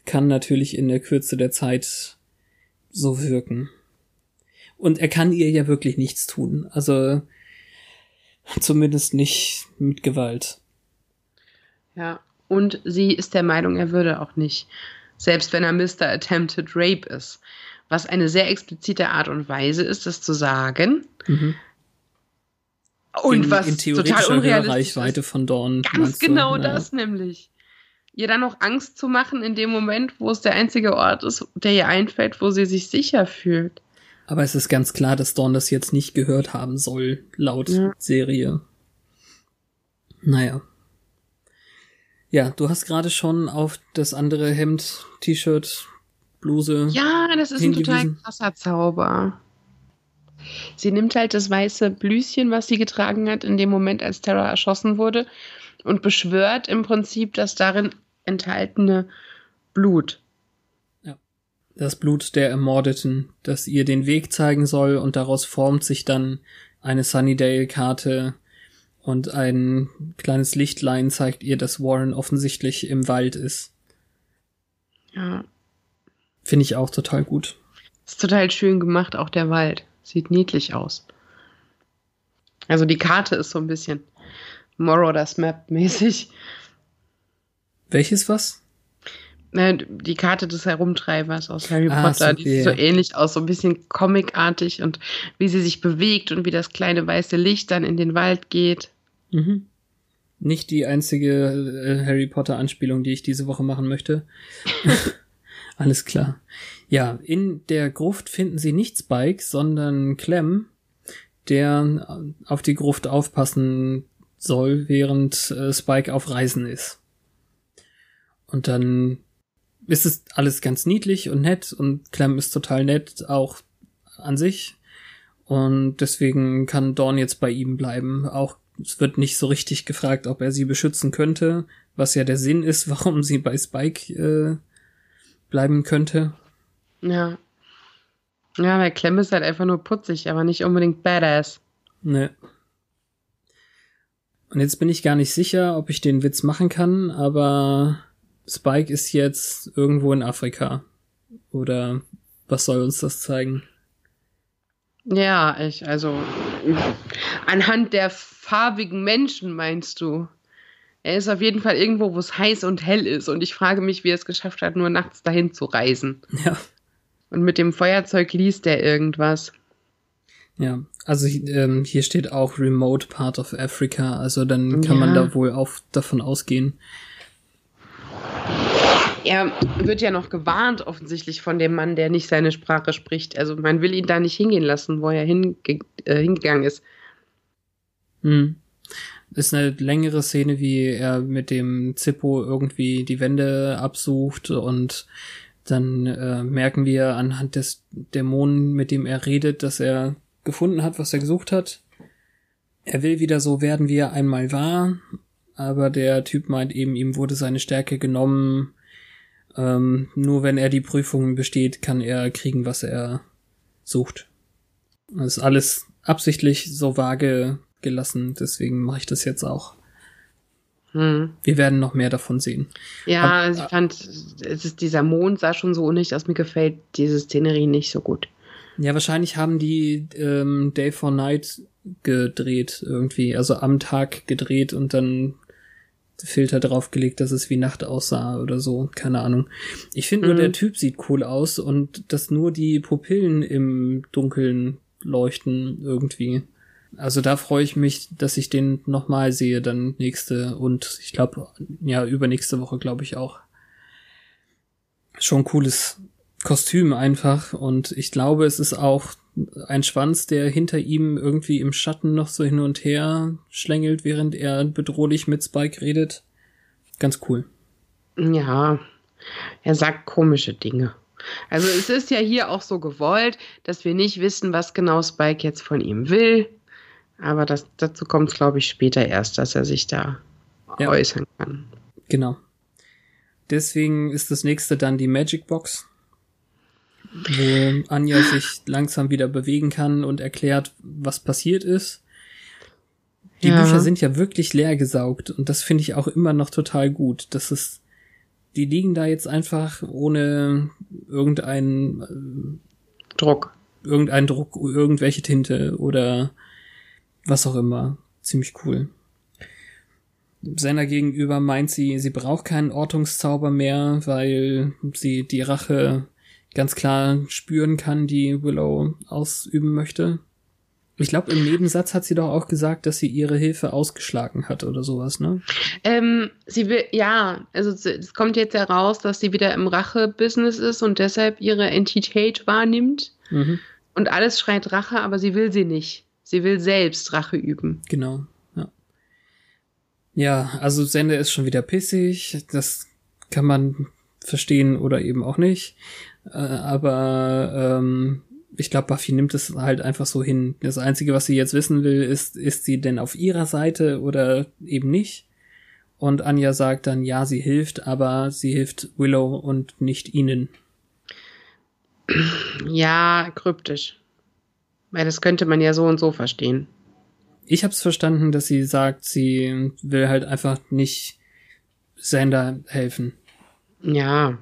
kann natürlich in der Kürze der Zeit so wirken. Und er kann ihr ja wirklich nichts tun. Also zumindest nicht mit Gewalt. Ja. Und sie ist der Meinung, er würde auch nicht. Selbst wenn er Mr. Attempted Rape ist. Was eine sehr explizite Art und Weise ist, das zu sagen. Mhm. Und in, was in total unrealistisch ist. von Dawn. Ganz meinst du? genau Ja. das nämlich. Ihr dann noch Angst zu machen in dem Moment, wo es der einzige Ort ist, der ihr einfällt, wo sie sich sicher fühlt. Aber es ist ganz klar, dass Dawn das jetzt nicht gehört haben soll, laut Ja. Serie. Naja. Ja, du hast gerade schon auf das andere Hemd, T-Shirt, Bluse. Ja, das ist ein total hingewiesen. krasser Zauber. Sie nimmt halt das weiße Blüschen, was sie getragen hat, in dem Moment, als Terra erschossen wurde, und beschwört im Prinzip das darin enthaltene Blut. Das Blut der Ermordeten, das ihr den Weg zeigen soll und daraus formt sich dann eine Sunnydale-Karte und ein kleines Lichtlein zeigt ihr, dass Warren offensichtlich im Wald ist. Ja, Finde ich auch total gut. ist total schön gemacht, auch der Wald. Sieht niedlich aus. Also die Karte ist so ein bisschen Moroder's Map mäßig. Welches was? Äh, Die Karte des Herumtreibers aus Harry Ah, Potter, so, die sieht so ähnlich aus, so ein bisschen comicartig und wie sie sich bewegt und wie das kleine weiße Licht dann in den Wald geht. Mhm. Nicht die einzige äh, Harry Potter Anspielung, die ich diese Woche machen möchte. Alles klar. Ja, in der Gruft finden sie nicht Spike, sondern Clem, der auf die Gruft aufpassen soll, während äh, Spike auf Reisen ist. Und dann ist es alles ganz niedlich und nett und Clem ist total nett auch an sich. Und deswegen kann Dawn jetzt bei ihm bleiben, auch es wird nicht so richtig gefragt, ob er sie beschützen könnte, was ja der Sinn ist, warum sie bei Spike äh, bleiben könnte. Ja. Ja, weil Clem ist halt einfach nur putzig, aber nicht unbedingt badass. Ne. Und jetzt bin ich gar nicht sicher, ob ich den Witz machen kann, aber Spike ist jetzt irgendwo in Afrika. Oder was soll uns das zeigen? Ja, ich, also anhand der farbigen Menschen meinst du? Er ist auf jeden Fall irgendwo, wo es heiß und hell ist. Und ich frage mich, wie er es geschafft hat, nur nachts dahin zu reisen. Ja. Und mit dem Feuerzeug liest er irgendwas. Ja, also ähm, hier steht auch Remote Part of Africa. Also dann kann ja. man da wohl auch davon ausgehen. Er wird ja noch gewarnt, offensichtlich von dem Mann, der nicht seine Sprache spricht. Also man will ihn da nicht hingehen lassen, wo er hinge äh, hingegangen ist. Hm. Ist eine längere Szene, wie er mit dem Zippo irgendwie die Wände absucht und dann äh, merken wir anhand des Dämonen, mit dem er redet, dass er gefunden hat, was er gesucht hat. Er will wieder so werden, wie er einmal war, aber der Typ meint eben, ihm wurde seine Stärke genommen. Ähm, nur wenn er die Prüfungen besteht, kann er kriegen, was er sucht. Das ist alles absichtlich so vage gelassen, deswegen mache ich das jetzt auch. Hm. Wir werden noch mehr davon sehen. Ja, Ab, also ich fand, es ist dieser Mond sah schon so unnötig aus. Mir gefällt diese Szenerie nicht so gut. Ja, wahrscheinlich haben die ähm, Day for Night gedreht irgendwie, also am Tag gedreht und dann Filter draufgelegt, dass es wie Nacht aussah oder so, keine Ahnung. Ich finde mhm. nur, der Typ sieht cool aus und dass nur die Pupillen im Dunkeln leuchten irgendwie. Also da freue ich mich, dass ich den nochmal sehe, dann nächste und ich glaube, ja, übernächste Woche glaube ich auch. Schon cooles Kostüm einfach und ich glaube, es ist auch ein Schwanz, der hinter ihm irgendwie im Schatten noch so hin und her schlängelt, während er bedrohlich mit Spike redet. Ganz cool. Ja, er sagt komische Dinge. Also es ist ja hier auch so gewollt, dass wir nicht wissen, was genau Spike jetzt von ihm will. Aber das, dazu kommt es, glaube ich, später erst, dass er sich da ja. äußern kann. Genau. Deswegen ist das nächste dann die Magic Box wo Anja sich langsam wieder bewegen kann und erklärt, was passiert ist. Die ja. Bücher sind ja wirklich leer gesaugt und das finde ich auch immer noch total gut. Das ist, die liegen da jetzt einfach ohne irgendeinen äh, Druck. Irgendeinen Druck, irgendwelche Tinte oder was auch immer. Ziemlich cool. Seiner gegenüber meint sie, sie braucht keinen Ortungszauber mehr, weil sie die Rache ganz klar spüren kann, die Willow ausüben möchte. Ich glaube, im Nebensatz hat sie doch auch gesagt, dass sie ihre Hilfe ausgeschlagen hat oder sowas, ne? Ähm, sie will, ja, also es kommt jetzt heraus, dass sie wieder im Rache-Business ist und deshalb ihre Entität wahrnimmt. Mhm. Und alles schreit Rache, aber sie will sie nicht. Sie will selbst Rache üben. Genau, ja. Ja, also Sende ist schon wieder pissig. Das kann man verstehen oder eben auch nicht. Äh, aber ähm, ich glaube, Buffy nimmt es halt einfach so hin. Das Einzige, was sie jetzt wissen will, ist, ist sie denn auf ihrer Seite oder eben nicht? Und Anja sagt dann, ja, sie hilft, aber sie hilft Willow und nicht ihnen. Ja, kryptisch. Weil das könnte man ja so und so verstehen. Ich hab's verstanden, dass sie sagt, sie will halt einfach nicht Sander helfen. Ja,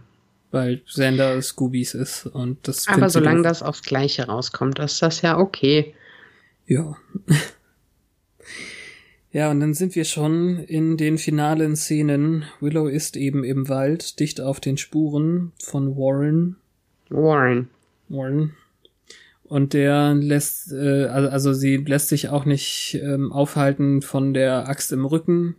weil Xander Scoobies ist und das. Aber solange das aufs Gleiche rauskommt, ist das ja okay. Ja. ja, und dann sind wir schon in den finalen Szenen. Willow ist eben im Wald, dicht auf den Spuren von Warren. Warren. Warren. Und der lässt, äh, also, sie lässt sich auch nicht ähm, aufhalten von der Axt im Rücken.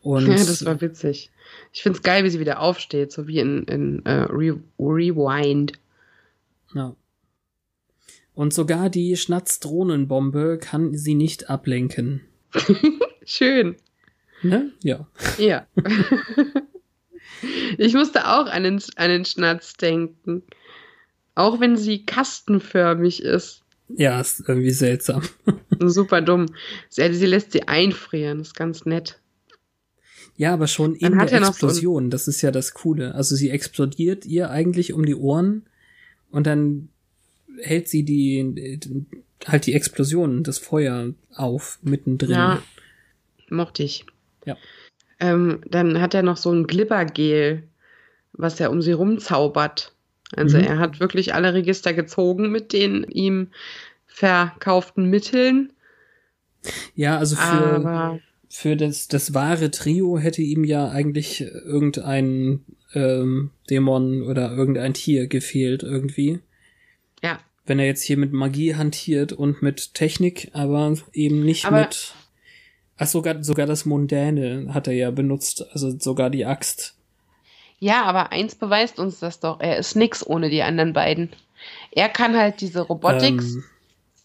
Und ja, das war witzig. Ich find's geil, wie sie wieder aufsteht, so wie in, in uh, Re Rewind. Ja. Und sogar die Schnatz-Drohnenbombe kann sie nicht ablenken. Schön. Ne? Ja. Ja. ich musste auch an den, an den Schnatz denken. Auch wenn sie kastenförmig ist. Ja, ist irgendwie seltsam. Super dumm. Sie, sie lässt sie einfrieren, ist ganz nett. Ja, aber schon in der Explosion, so das ist ja das Coole. Also sie explodiert ihr eigentlich um die Ohren und dann hält sie die halt die Explosion, das Feuer auf mittendrin. Ja, mochte ich. Ja. Ähm, dann hat er noch so ein Glibbergel, was er um sie rumzaubert. Also mhm. er hat wirklich alle Register gezogen mit den ihm verkauften Mitteln. Ja, also für, Aber für das, das wahre Trio hätte ihm ja eigentlich irgendein ähm, Dämon oder irgendein Tier gefehlt irgendwie. Ja. Wenn er jetzt hier mit Magie hantiert und mit Technik, aber eben nicht aber mit. Ach, sogar, sogar das Mundäne hat er ja benutzt, also sogar die Axt. Ja, aber eins beweist uns das doch. Er ist nix ohne die anderen beiden. Er kann halt diese Robotics ähm,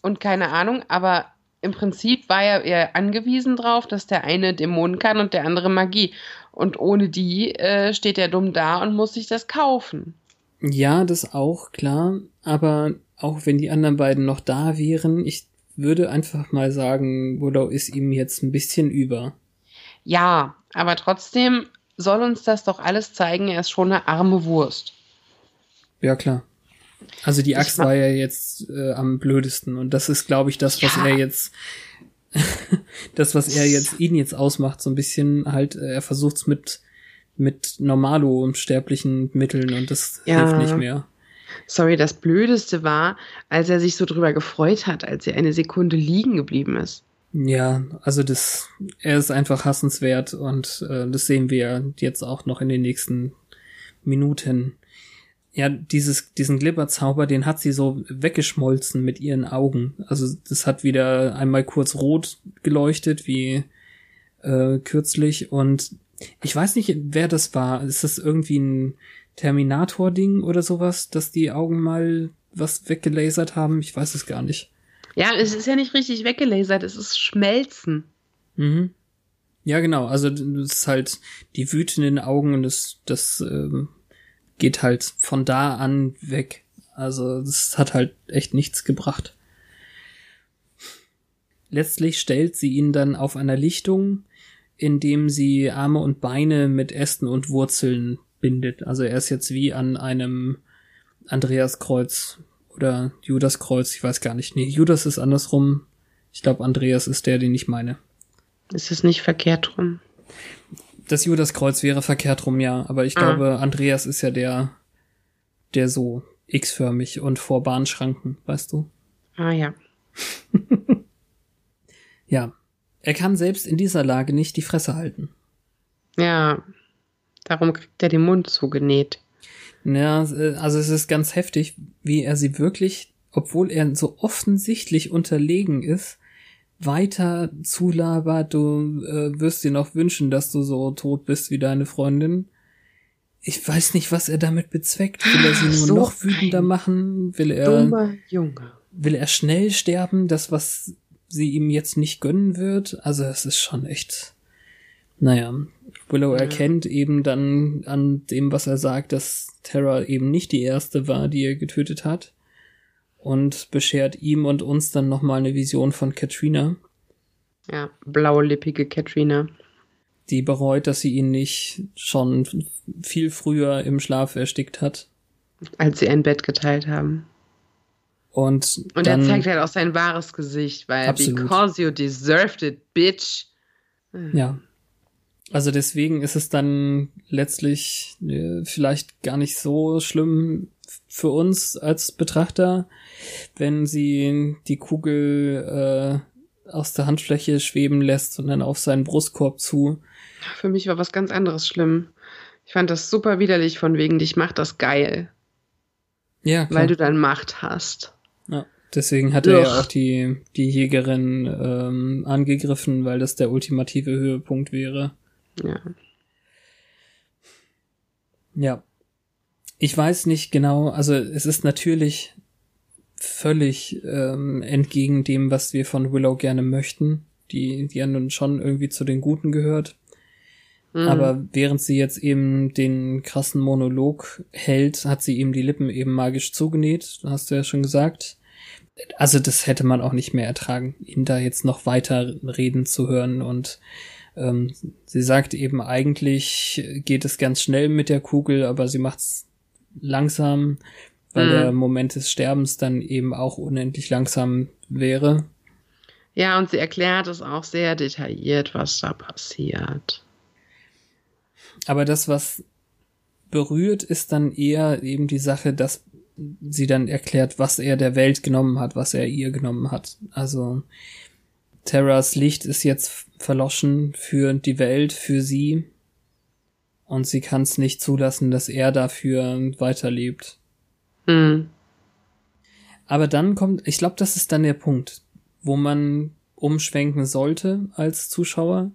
und keine Ahnung, aber im Prinzip war er eher angewiesen drauf, dass der eine Dämonen kann und der andere Magie. Und ohne die äh, steht er dumm da und muss sich das kaufen. Ja, das auch, klar. Aber auch wenn die anderen beiden noch da wären, ich würde einfach mal sagen, Willow ist ihm jetzt ein bisschen über. Ja, aber trotzdem soll uns das doch alles zeigen, er ist schon eine arme Wurst. Ja, klar. Also die Axt war ja jetzt äh, am blödesten und das ist, glaube ich, das, was ja. er jetzt, das, was er jetzt, ihn jetzt ausmacht, so ein bisschen halt, äh, er versucht's mit, mit normalo sterblichen Mitteln und das ja. hilft nicht mehr. Sorry, das Blödeste war, als er sich so drüber gefreut hat, als er eine Sekunde liegen geblieben ist. Ja, also das, er ist einfach hassenswert und äh, das sehen wir jetzt auch noch in den nächsten Minuten. Ja, dieses, diesen Glibberzauber, den hat sie so weggeschmolzen mit ihren Augen. Also das hat wieder einmal kurz rot geleuchtet, wie äh, kürzlich. Und ich weiß nicht, wer das war. Ist das irgendwie ein Terminator-Ding oder sowas, dass die Augen mal was weggelasert haben? Ich weiß es gar nicht. Ja, es ist ja nicht richtig weggelasert, es ist Schmelzen. Mhm. Ja, genau. Also das ist halt die wütenden Augen und das, das ähm, geht halt von da an weg. Also das hat halt echt nichts gebracht. Letztlich stellt sie ihn dann auf einer Lichtung, indem sie Arme und Beine mit Ästen und Wurzeln bindet. Also er ist jetzt wie an einem Andreaskreuz oder Judaskreuz, ich weiß gar nicht. Nee, Judas ist andersrum. Ich glaube, Andreas ist der, den ich meine. Ist es nicht verkehrt rum? Das Judaskreuz wäre verkehrt rum, ja. Aber ich ah. glaube, Andreas ist ja der, der so x-förmig und vor Bahnschranken, weißt du? Ah, ja. ja. Er kann selbst in dieser Lage nicht die Fresse halten. Ja. Darum kriegt er den Mund zugenäht. Ja, äh, also es ist ganz heftig, wie er sie wirklich, obwohl er so offensichtlich unterlegen ist, weiter zulabert, du äh, wirst dir noch wünschen, dass du so tot bist wie deine Freundin. Ich weiß nicht, was er damit bezweckt. Will er sie nur so noch wütender machen? Will er, will er schnell sterben? Das, was sie ihm jetzt nicht gönnen wird? Also, es ist schon echt, naja, Willow ja. erkennt eben dann an dem, was er sagt, dass Terra eben nicht die erste war, die er getötet hat. Und beschert ihm und uns dann nochmal eine Vision von Katrina. Ja, blaulippige Katrina. Die bereut, dass sie ihn nicht schon viel früher im Schlaf erstickt hat. Als sie ein Bett geteilt haben. Und, und dann, er zeigt halt auch sein wahres Gesicht, weil absolut. because you deserved it, bitch. Ja, also deswegen ist es dann letztlich äh, vielleicht gar nicht so schlimm für uns als Betrachter, wenn sie die Kugel äh, aus der Handfläche schweben lässt und dann auf seinen Brustkorb zu. Für mich war was ganz anderes schlimm. Ich fand das super widerlich von wegen, dich macht das geil. Ja, klar. Weil du dann Macht hast. Ja, deswegen hat er ja auch die, die Jägerin ähm, angegriffen, weil das der ultimative Höhepunkt wäre. Ja. Ja. Ich weiß nicht genau, also es ist natürlich völlig ähm, entgegen dem, was wir von Willow gerne möchten, die, die ja nun schon irgendwie zu den Guten gehört. Mhm. Aber während sie jetzt eben den krassen Monolog hält, hat sie ihm die Lippen eben magisch zugenäht, hast du ja schon gesagt. also das hätte man auch nicht mehr ertragen, ihn da jetzt noch weiter reden zu hören und ähm, sie sagt eben eigentlich geht es ganz schnell mit der Kugel, aber sie macht's langsam, weil mhm. der Moment des Sterbens dann eben auch unendlich langsam wäre. Ja, und sie erklärt es auch sehr detailliert, was da passiert. Aber das, was berührt, ist dann eher eben die Sache, dass sie dann erklärt, was er der Welt genommen hat, was er ihr genommen hat. Also Terras Licht ist jetzt verloschen für die Welt, für sie. Und sie kann es nicht zulassen, dass er dafür weiterlebt. Mhm. Aber dann kommt, ich glaube, das ist dann der Punkt, wo man umschwenken sollte als Zuschauer,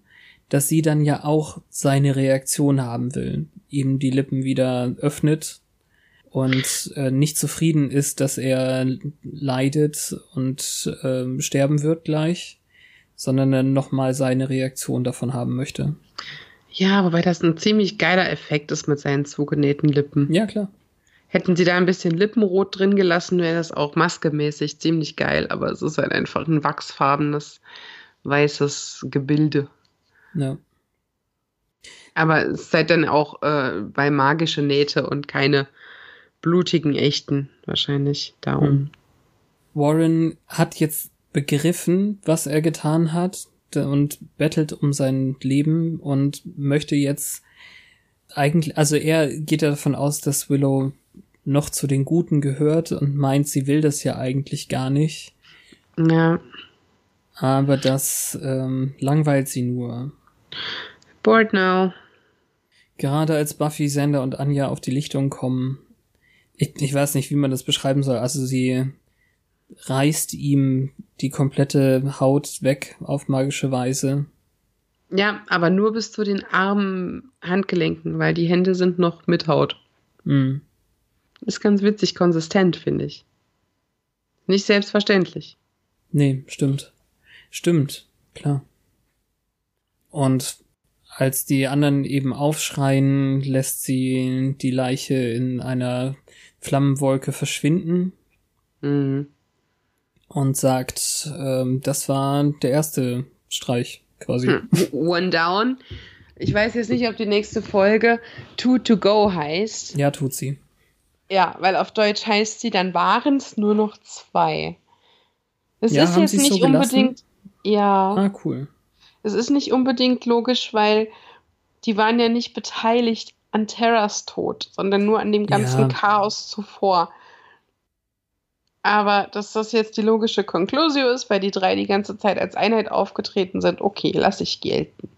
dass sie dann ja auch seine Reaktion haben will, ihm die Lippen wieder öffnet und äh, nicht zufrieden ist, dass er leidet und äh, sterben wird gleich, sondern dann nochmal seine Reaktion davon haben möchte. Ja, wobei das ein ziemlich geiler Effekt ist mit seinen zugenähten Lippen. Ja, klar. Hätten sie da ein bisschen Lippenrot drin gelassen, wäre das auch maskemäßig ziemlich geil, aber es ist halt einfach ein wachsfarbenes, weißes Gebilde. Ja. Aber es seid dann auch äh, bei magische Nähte und keine blutigen echten wahrscheinlich darum. Hm. Warren hat jetzt begriffen, was er getan hat und bettelt um sein Leben und möchte jetzt eigentlich, also er geht davon aus, dass Willow noch zu den Guten gehört und meint, sie will das ja eigentlich gar nicht. Ja. Aber das ähm, langweilt sie nur. Bored now. Gerade als Buffy, Sander und Anja auf die Lichtung kommen, ich, ich weiß nicht, wie man das beschreiben soll. Also sie reißt ihm die komplette Haut weg auf magische Weise. Ja, aber nur bis zu den armen Handgelenken, weil die Hände sind noch mit Haut. Mhm. Ist ganz witzig konsistent, finde ich. Nicht selbstverständlich. Nee, stimmt. Stimmt, klar. Und als die anderen eben aufschreien, lässt sie die Leiche in einer Flammenwolke verschwinden. Mhm. Und sagt, ähm, das war der erste Streich quasi. Hm. One down. Ich weiß jetzt nicht, ob die nächste Folge Two to Go heißt. Ja, tut sie. Ja, weil auf Deutsch heißt sie, dann waren es nur noch zwei. Es ja, ist jetzt nicht so unbedingt. Ja. Ah, cool. Es ist nicht unbedingt logisch, weil die waren ja nicht beteiligt an Terras Tod, sondern nur an dem ganzen ja. Chaos zuvor. Aber dass das jetzt die logische Conclusio ist, weil die drei die ganze Zeit als Einheit aufgetreten sind, okay, lasse ich gelten.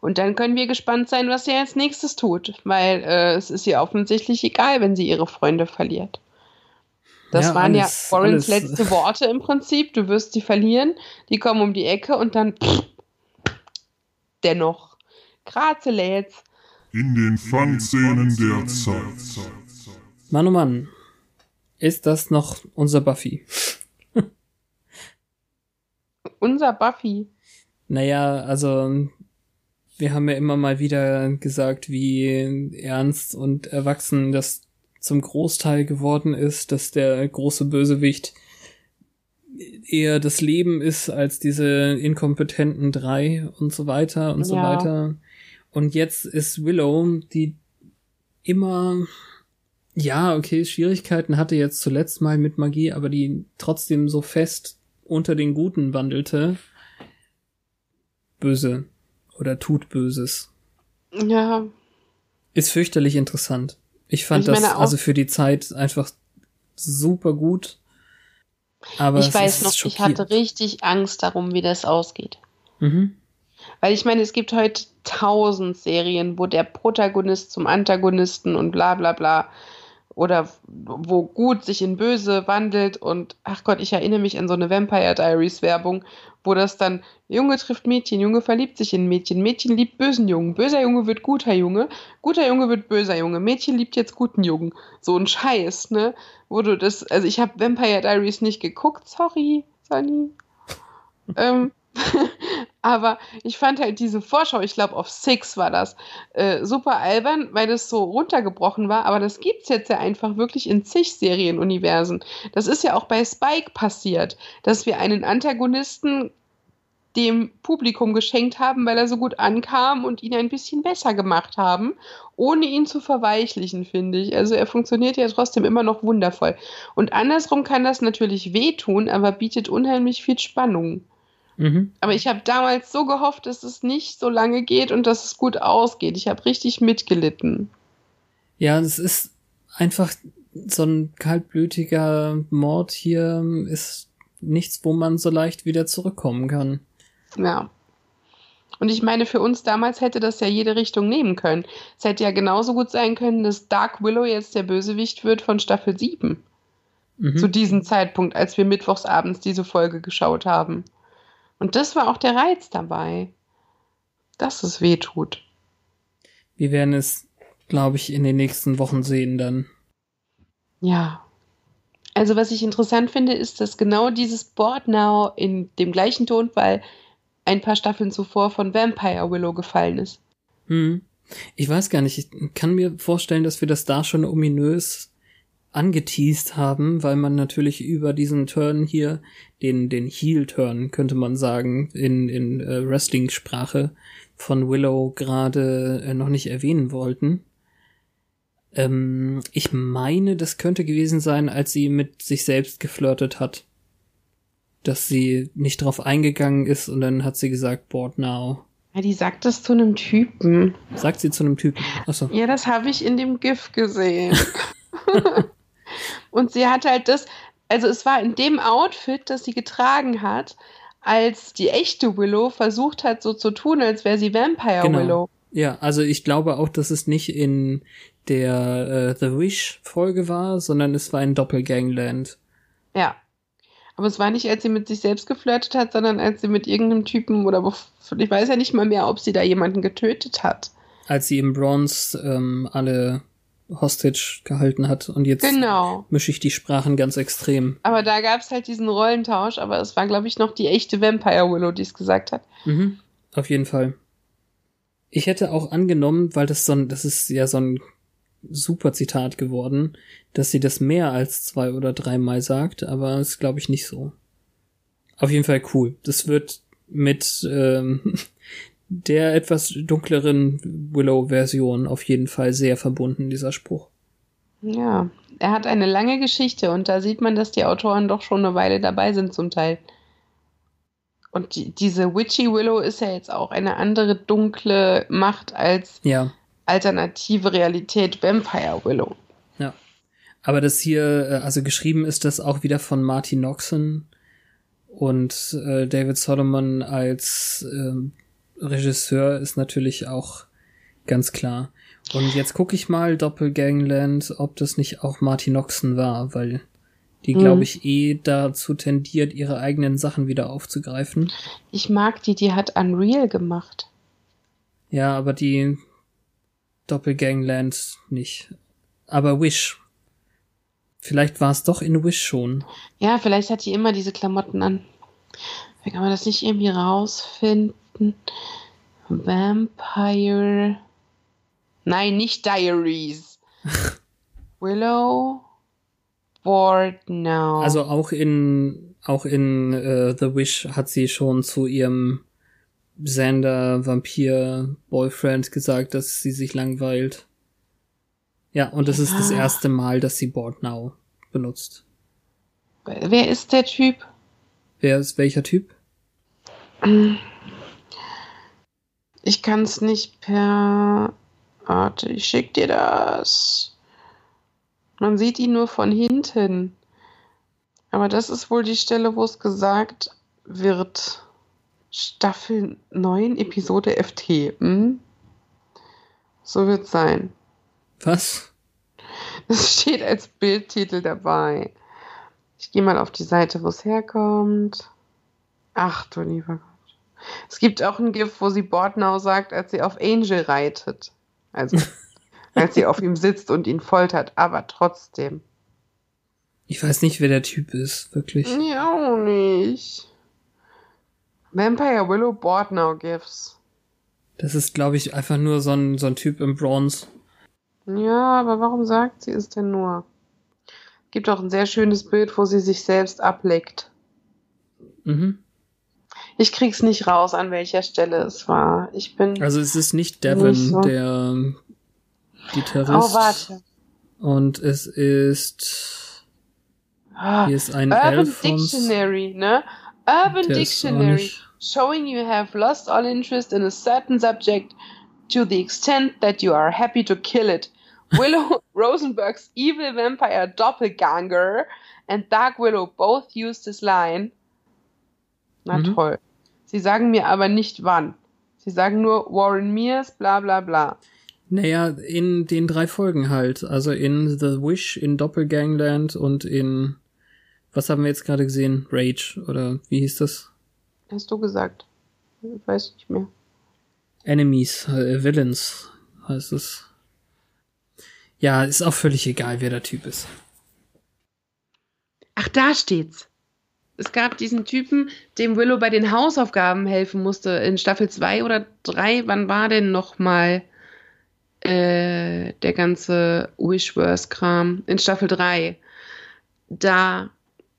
Und dann können wir gespannt sein, was sie als nächstes tut, weil äh, es ist ihr offensichtlich egal, wenn sie ihre Freunde verliert. Das ja, waren alles, ja Warrens letzte Worte im Prinzip. Du wirst sie verlieren, die kommen um die Ecke und dann pff, dennoch. Grazeläts. In den Fun-Szenen der Zeit. Mann, oh Mann. Ist das noch unser Buffy? unser Buffy? Naja, also wir haben ja immer mal wieder gesagt, wie ernst und erwachsen das zum Großteil geworden ist, dass der große Bösewicht eher das Leben ist als diese inkompetenten drei und so weiter und ja. so weiter. Und jetzt ist Willow, die immer, ja, okay, Schwierigkeiten hatte jetzt zuletzt mal mit Magie, aber die trotzdem so fest unter den Guten wandelte. Böse oder tut Böses. Ja. Ist fürchterlich interessant. Ich fand ich das also für die Zeit einfach super gut. Aber ich weiß noch, ich hatte richtig Angst darum, wie das ausgeht. Mhm. Weil ich meine, es gibt heute tausend Serien, wo der Protagonist zum Antagonisten und bla bla bla oder wo gut sich in böse wandelt und ach Gott, ich erinnere mich an so eine Vampire Diaries Werbung, wo das dann Junge trifft Mädchen, Junge verliebt sich in Mädchen, Mädchen liebt bösen Jungen, böser Junge wird guter Junge, guter Junge wird böser Junge, Mädchen liebt jetzt guten Jungen. So ein Scheiß, ne? Wo du das, also ich habe Vampire Diaries nicht geguckt, sorry, Sunny. ähm, Aber ich fand halt diese Vorschau, ich glaube auf Six war das, äh, super albern, weil das so runtergebrochen war. Aber das gibt's jetzt ja einfach wirklich in zig Serienuniversen. Das ist ja auch bei Spike passiert, dass wir einen Antagonisten dem Publikum geschenkt haben, weil er so gut ankam und ihn ein bisschen besser gemacht haben, ohne ihn zu verweichlichen, finde ich. Also er funktioniert ja trotzdem immer noch wundervoll. Und andersrum kann das natürlich wehtun, aber bietet unheimlich viel Spannung. Mhm. Aber ich habe damals so gehofft, dass es nicht so lange geht und dass es gut ausgeht. Ich habe richtig mitgelitten. Ja, es ist einfach so ein kaltblütiger Mord hier ist nichts, wo man so leicht wieder zurückkommen kann. Ja. Und ich meine, für uns damals hätte das ja jede Richtung nehmen können. Es hätte ja genauso gut sein können, dass Dark Willow jetzt der Bösewicht wird von Staffel 7. Mhm. Zu diesem Zeitpunkt, als wir mittwochsabends diese Folge geschaut haben. Und das war auch der Reiz dabei. Dass es weh tut. Wir werden es, glaube ich, in den nächsten Wochen sehen dann. Ja. Also was ich interessant finde, ist, dass genau dieses Board Now in dem gleichen Tonfall ein paar Staffeln zuvor von Vampire Willow gefallen ist. Hm. Ich weiß gar nicht, ich kann mir vorstellen, dass wir das da schon ominös angeteased haben, weil man natürlich über diesen Turn hier, den, den Heel-Turn, könnte man sagen, in, in äh, Wrestling-Sprache von Willow gerade äh, noch nicht erwähnen wollten. Ähm, ich meine, das könnte gewesen sein, als sie mit sich selbst geflirtet hat. Dass sie nicht drauf eingegangen ist und dann hat sie gesagt, board now. Ja, die sagt das zu einem Typen. Sagt sie zu einem Typen. Achso. Ja, das habe ich in dem GIF gesehen. und sie hat halt das, also es war in dem Outfit, das sie getragen hat, als die echte Willow versucht hat, so zu tun, als wäre sie Vampire Genau. Willow. Ja, also ich glaube auch, dass es nicht in der äh, The Wish Folge war, sondern es war in Doppelgangland. Ja. Aber es war nicht, als sie mit sich selbst geflirtet hat, sondern als sie mit irgendeinem Typen oder ich weiß ja nicht mal mehr, ob sie da jemanden getötet hat. Als sie im Bronze ähm, alle Hostage gehalten hat und jetzt Genau. mische ich die Sprachen ganz extrem. Aber da gab es halt diesen Rollentausch, aber es war, glaube ich, noch die echte Vampire Willow, die es gesagt hat. Mhm, auf jeden Fall. Ich hätte auch angenommen, weil das so ein, das ist ja so ein super Zitat geworden, dass sie das mehr als zwei oder dreimal sagt, aber das glaube ich nicht so. Auf jeden Fall cool. Das wird mit ähm, der etwas dunkleren Willow-Version auf jeden Fall sehr verbunden, dieser Spruch. Ja, er hat eine lange Geschichte und da sieht man, dass die Autoren doch schon eine Weile dabei sind zum Teil. Und die, diese Witchy Willow ist ja jetzt auch eine andere dunkle Macht als Ja, alternative Realität Vampire Willow. ja. Aber das hier, äh, also geschrieben ist das auch wieder von Martin Noxon und äh, David Solomon als ähm, Regisseur ist natürlich auch ganz klar. Und jetzt gucke ich mal Doppelgangland, ob das nicht auch Martin Noxon war, weil die, glaube ich, eh dazu tendiert, ihre eigenen Sachen wieder aufzugreifen. Ich mag die, die hat Unreal gemacht. Ja, aber die Doppelgangland nicht. Aber Wish. Vielleicht war es doch in Wish schon. Ja, vielleicht hat die immer diese Klamotten an. Wie kann man das nicht irgendwie rausfinden? Vampire. Nein, nicht Diaries. Willow. Board Now. Also auch in auch in äh, The Wish hat sie schon zu ihrem Xander Vampir Boyfriend gesagt, dass sie sich langweilt. Ja, und das ist das erste Mal, dass sie Board Now benutzt. Wer ist der Typ? Wer ist welcher Typ? Ich kann es nicht per. Warte, ich schick dir das. Man sieht ihn nur von hinten. Aber das ist wohl die Stelle, wo es gesagt wird. Staffel 9, Episode FT. Hm? So wird sein. Was? Das steht als Bildtitel dabei. Ich gehe mal auf die Seite, wo es herkommt. Ach du lieber Gott. Es gibt auch ein GIF, wo sie Bordnau sagt, als sie auf Angel reitet. Also, als sie auf ihm sitzt und ihn foltert, aber trotzdem. Ich weiß nicht, wer der Typ ist, wirklich. Ja, auch nicht. Vampire Willow bought now gifts. Das ist, glaube ich, einfach nur so ein, so ein Typ im Bronze. Ja, aber warum sagt sie es denn nur? Gibt auch ein sehr schönes Bild, wo sie sich selbst ableckt. Mhm. Ich krieg's nicht raus, an welcher Stelle es war. Ich bin. Also es ist nicht Devin, Nicht so. der Gitarrist. oh, warte. Und es ist. Ah, Hier ist ein Urban Alphons. Dictionary, ne? Urban Dictionary. Showing you have lost all interest in a certain subject to the extent that you are happy to kill it. Willow Rosenberg's evil vampire doppelganger and Dark Willow both used this line. Na Mhm. toll. Sie sagen mir aber nicht wann. Sie sagen nur Warren Mears, bla bla bla. Naja, in den drei Folgen halt. Also in The Wish, in Doppelgangland und in. Was haben wir jetzt gerade gesehen? Rage oder wie hieß das? Hast du gesagt? Ich weiß nicht mehr. Enemies, äh, Villains heißt es. Ja, ist auch völlig egal, wer der Typ ist. Ach, da steht's. Es gab diesen Typen, dem Willow bei den Hausaufgaben helfen musste in Staffel 2 oder 3. Wann war denn nochmal äh, der ganze Wishverse-Kram? In Staffel 3. Da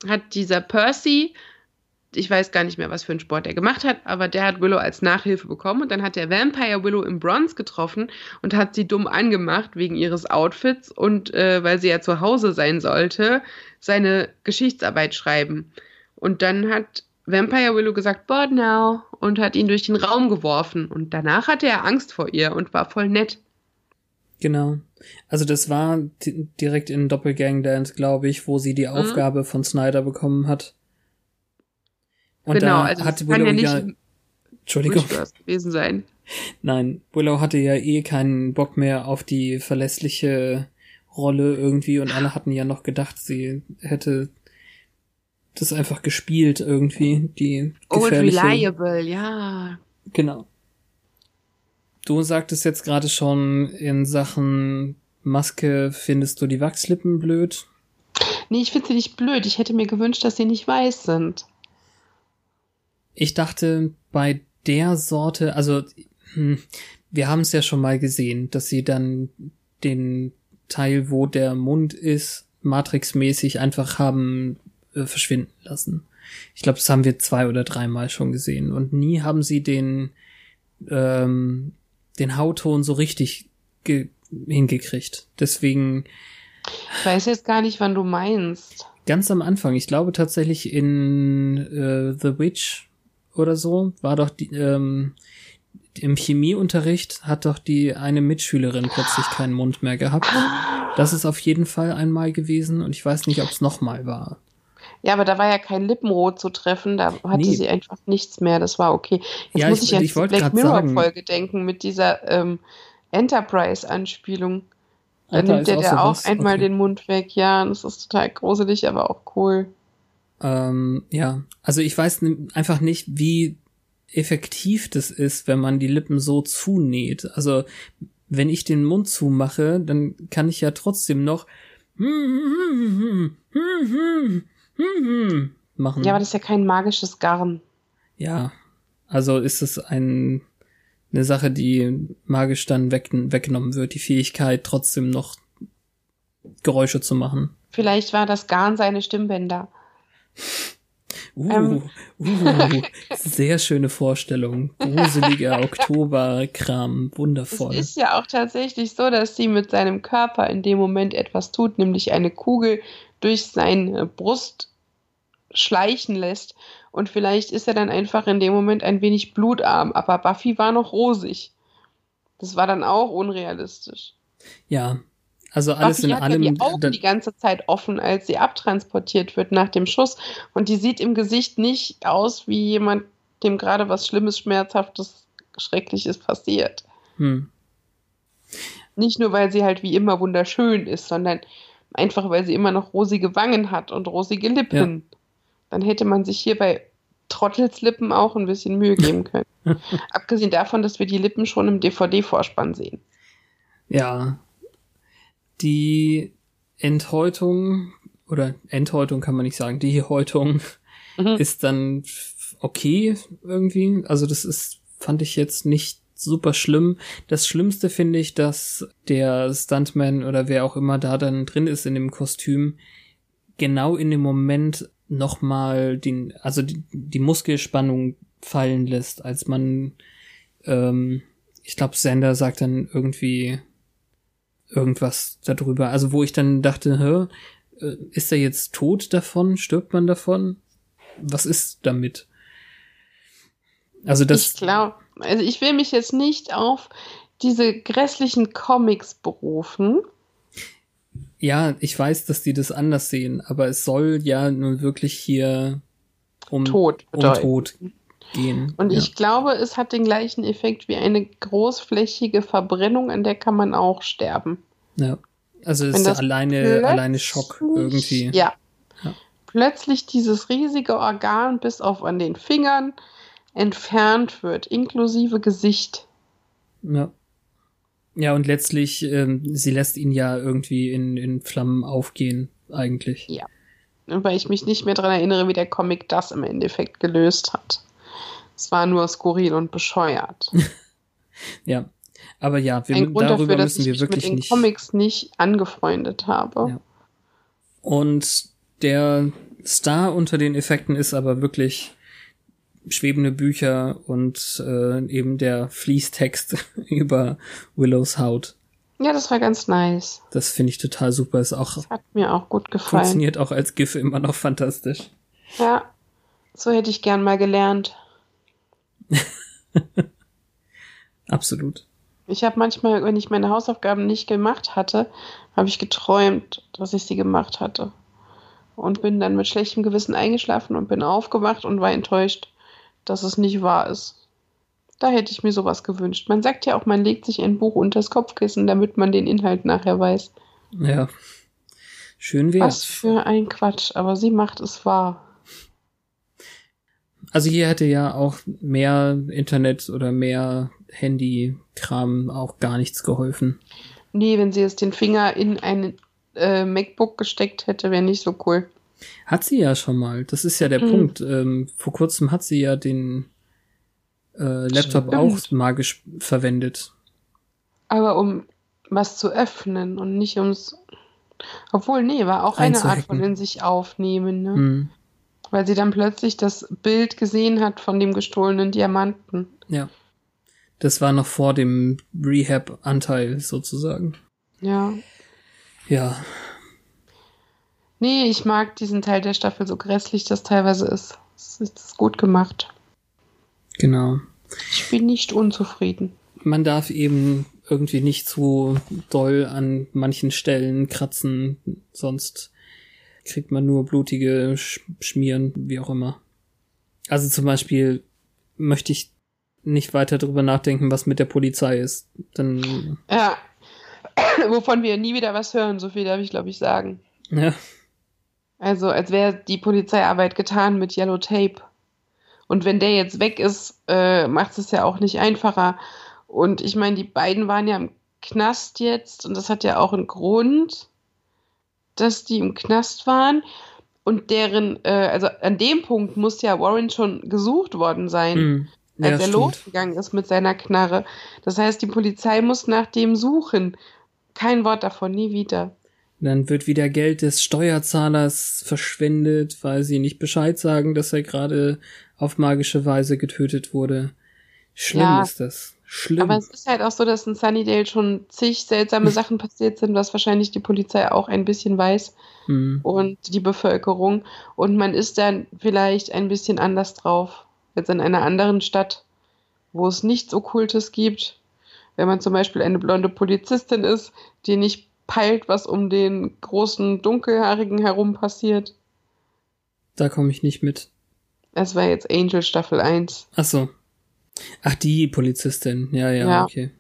hat dieser Percy, ich weiß gar nicht mehr, was für einen Sport er gemacht hat, aber der hat Willow als Nachhilfe bekommen und dann hat der Vampire Willow im Bronze getroffen und hat sie dumm angemacht wegen ihres Outfits und äh, weil sie ja zu Hause sein sollte, seine Geschichtsarbeit schreiben. Und dann hat Vampire Willow gesagt, bored now, und hat ihn durch den Raum geworfen. Und danach hatte er Angst vor ihr und war voll nett. Genau. Also das war di- direkt in Doppelgangland, glaube ich, wo sie die Mhm. Aufgabe von Snyder bekommen hat. Und genau, da also hat das kann Willow ja nicht ja, Entschuldigung, gewesen sein. nein, Willow hatte ja eh keinen Bock mehr auf die verlässliche Rolle irgendwie und alle hatten ja noch gedacht, sie hätte das einfach gespielt irgendwie, die Old gefährliche. Reliable, ja. Genau. Du sagtest jetzt gerade schon in Sachen Maske findest du die Wachslippen blöd. Nee, ich finde sie nicht blöd. Ich hätte mir gewünscht, dass sie nicht weiß sind. Ich dachte bei der Sorte, also hm, wir haben es ja schon mal gesehen, dass sie dann den Teil, wo der Mund ist, matrixmäßig einfach haben äh, verschwinden lassen. Ich glaube, das haben wir zwei oder dreimal schon gesehen und nie haben sie den ähm, den Hautton so richtig ge hingekriegt. Deswegen Ich weiß jetzt gar nicht, wann du meinst. ganz am Anfang, ich glaube tatsächlich in äh, The Witch oder so, war doch die, ähm, im Chemieunterricht hat doch die eine Mitschülerin plötzlich keinen Mund mehr gehabt. Das ist auf jeden Fall einmal gewesen und ich weiß nicht, ob es nochmal war. Ja, aber da war ja kein Lippenrot zu treffen, da hatte Nee. sie einfach nichts mehr, das war okay. Jetzt Ja, muss ich- ich, an ich die wollte Black Mirror-Folge denken mit dieser ähm, Enterprise-Anspielung. Da da nimmt der, der auch sowas? einmal Okay. den Mund weg, ja, und das ist total gruselig, aber auch cool. Ähm, ja, also ich weiß einfach nicht, wie effektiv das ist, wenn man die Lippen so zunäht. Also wenn ich den Mund zumache, dann kann ich ja trotzdem noch machen. Ja, aber das ist ja kein magisches Garn. Ja, also ist es ein, eine Sache, die magisch dann weg, weggenommen wird, die Fähigkeit trotzdem noch Geräusche zu machen. Vielleicht war das Garn seine Stimmbänder. Uh, Ähm. uh, sehr schöne Vorstellung. Gruseliger Oktoberkram, wundervoll. Es ist ja auch tatsächlich so, dass sie mit seinem Körper in dem Moment etwas tut, nämlich eine Kugel durch seine Brust schleichen lässt. Und vielleicht ist er dann einfach in dem Moment ein wenig blutarm. Aber Buffy war noch rosig. Das war dann auch unrealistisch. Ja, also alles Buffy in hat allem. ja die Augen da- die ganze Zeit offen, als sie abtransportiert wird nach dem Schuss. Und die sieht im Gesicht nicht aus wie jemand, dem gerade was Schlimmes, Schmerzhaftes, Schreckliches passiert. hm. Nicht nur, weil sie halt wie immer wunderschön ist, sondern einfach, weil sie immer noch rosige Wangen hat und rosige Lippen. Dann hätte man sich hier bei Trottels Lippen auch ein bisschen Mühe geben können. Abgesehen davon, dass wir die Lippen schon im DVD-Vorspann sehen. Ja. Die Enthäutung, oder Enthäutung kann man nicht sagen, die Häutung Mhm. ist dann okay irgendwie. Also das ist, fand ich jetzt nicht super schlimm. Das Schlimmste finde ich, dass der Stuntman oder wer auch immer da dann drin ist in dem Kostüm, genau in dem Moment nochmal den, also die, die Muskelspannung fallen lässt, als man, ähm, ich glaube, Sander sagt dann irgendwie irgendwas darüber. Also wo ich dann dachte, hä, äh, ist er jetzt tot davon? Stirbt man davon? Was ist damit? Also das. Ich glaube, also ich will mich jetzt nicht auf diese grässlichen Comics berufen. Ja, ich weiß, dass die das anders sehen, aber es soll ja nun wirklich hier um Tod, um Tod gehen. Und ja. ich glaube, es hat den gleichen Effekt wie eine großflächige Verbrennung, an der kann man auch sterben. Ja. Also es ist das alleine, alleine Schock irgendwie. Ja. Ja. Plötzlich dieses riesige Organ bis auf an den Fingern entfernt wird, inklusive Gesicht. Ja. Ja, und letztlich, ähm, sie lässt ihn ja irgendwie in, in Flammen aufgehen, eigentlich. Ja. Weil ich mich nicht mehr daran erinnere, wie der Comic das im Endeffekt gelöst hat. Es war nur skurril und bescheuert. Ja. Aber ja, wir, Ein Grund darüber dafür, dass müssen ich wir mich mit wirklich den nicht. Comics nicht angefreundet habe. Ja. Und der Star unter den Effekten ist aber wirklich schwebende Bücher und äh, eben der Fließtext über Willows Haut. Ja, das war ganz nice. Das finde ich total super. Ist auch Hat mir auch gut gefallen. funktioniert auch als GIF immer noch fantastisch. Ja, so hätte ich gern mal gelernt. Absolut. Ich habe manchmal, wenn ich meine Hausaufgaben nicht gemacht hatte, habe ich geträumt, dass ich sie gemacht hatte. Und bin dann mit schlechtem Gewissen eingeschlafen und bin aufgewacht und war enttäuscht, dass es nicht wahr ist. Da hätte ich mir sowas gewünscht. Man sagt ja auch, man legt sich ein Buch unters Kopfkissen, damit man den Inhalt nachher weiß. Ja. Schön Was wär's. für ein Quatsch, aber sie macht es wahr. Also hier hätte ja auch mehr Internet oder mehr Handy-Kram auch gar nichts geholfen. Nee, wenn sie jetzt den Finger in ein äh, MacBook gesteckt hätte, wäre nicht so cool. Hat sie ja schon mal. Das ist ja der Mhm. Punkt. Ähm, vor kurzem hat sie ja den äh, Laptop Stimmt. auch magisch verwendet. Aber um was zu öffnen und nicht ums. Obwohl, nee, war auch eine Art von in sich aufnehmen, ne? Hm. Weil sie dann plötzlich das Bild gesehen hat von dem gestohlenen Diamanten. Ja. Das war noch vor dem Rehab-Anteil sozusagen. Ja. Ja. Nee, ich mag diesen Teil der Staffel so grässlich das teilweise ist. Es ist gut gemacht. Genau. Ich bin nicht unzufrieden. Man darf eben irgendwie nicht zu doll an manchen Stellen kratzen, sonst kriegt man nur blutige Sch Schmieren, wie auch immer. Also zum Beispiel möchte ich nicht weiter drüber nachdenken, was mit der Polizei ist. Dann, Ja. Wovon wir nie wieder was hören, so viel darf ich, glaube ich, sagen. ja, Also, als wäre die Polizeiarbeit getan mit Yellow Tape. Und wenn der jetzt weg ist, äh, macht es ja auch nicht einfacher. Und ich meine, die beiden waren ja im Knast jetzt und das hat ja auch einen Grund, dass die im Knast waren. Und deren, äh, also an dem Punkt muss ja Warren schon gesucht worden sein, hm. ja als er stimmt. losgegangen ist mit seiner Knarre. Das heißt, die Polizei muss nach dem suchen. Kein Wort davon, nie wieder. Dann wird wieder Geld des Steuerzahlers verschwendet, weil sie nicht Bescheid sagen, dass er gerade auf magische Weise getötet wurde. Schlimm Ja. ist das. Schlimm. Aber es ist halt auch so, dass in Sunnydale schon zig seltsame Sachen passiert sind, was wahrscheinlich die Polizei auch ein bisschen weiß hm. und die Bevölkerung. Und man ist dann vielleicht ein bisschen anders drauf als in einer anderen Stadt, wo es nichts Okkultes gibt. Wenn man zum Beispiel eine blonde Polizistin ist, die nicht peilt, was um den großen Dunkelhaarigen herum passiert. Da komme ich nicht mit. Das war jetzt Angel Staffel 1. Ach so. Ach, die Polizistin. Ja, ja, Ja. okay.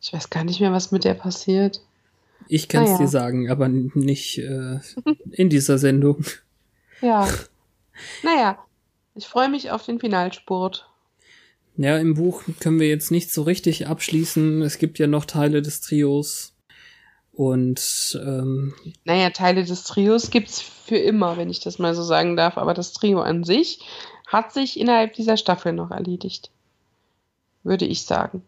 Ich weiß gar nicht mehr, was mit der passiert. Ich kann es Naja. dir sagen, aber nicht äh, in dieser Sendung. Ja. naja, ich freue mich auf den Finalspurt. Ja, im Buch können wir jetzt nicht so richtig abschließen. Es gibt ja noch Teile des Trios. Und ähm, Naja, Teile des Trios gibt's für immer, wenn ich das mal so sagen darf. Aber das Trio an sich hat sich innerhalb dieser Staffel noch erledigt. Würde ich sagen.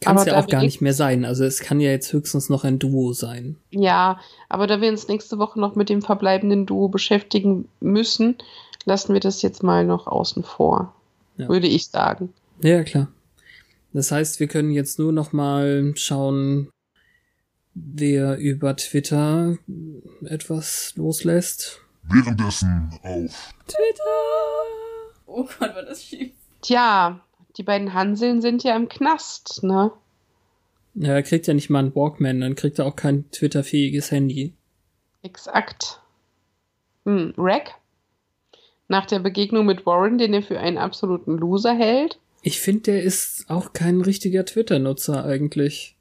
Kann es ja auch gar wir- nicht mehr sein. Also es kann ja jetzt höchstens noch ein Duo sein. Ja, aber da wir uns nächste Woche noch mit dem verbleibenden Duo beschäftigen müssen, lassen wir das jetzt mal noch außen vor. Ja. Würde ich sagen. Ja, klar. Das heißt, wir können jetzt nur noch mal schauen, wer über Twitter etwas loslässt. Währenddessen auf Oh Gott, war das schief. Tja, die beiden Hanseln sind ja im Knast, ne? Ja, er kriegt ja nicht mal einen Walkman, dann kriegt er auch kein Twitter-fähiges Handy. Exakt. Hm, Rack? Nach der Begegnung mit Warren, den er für einen absoluten Loser hält. Ich finde, der ist auch kein richtiger Twitter-Nutzer eigentlich.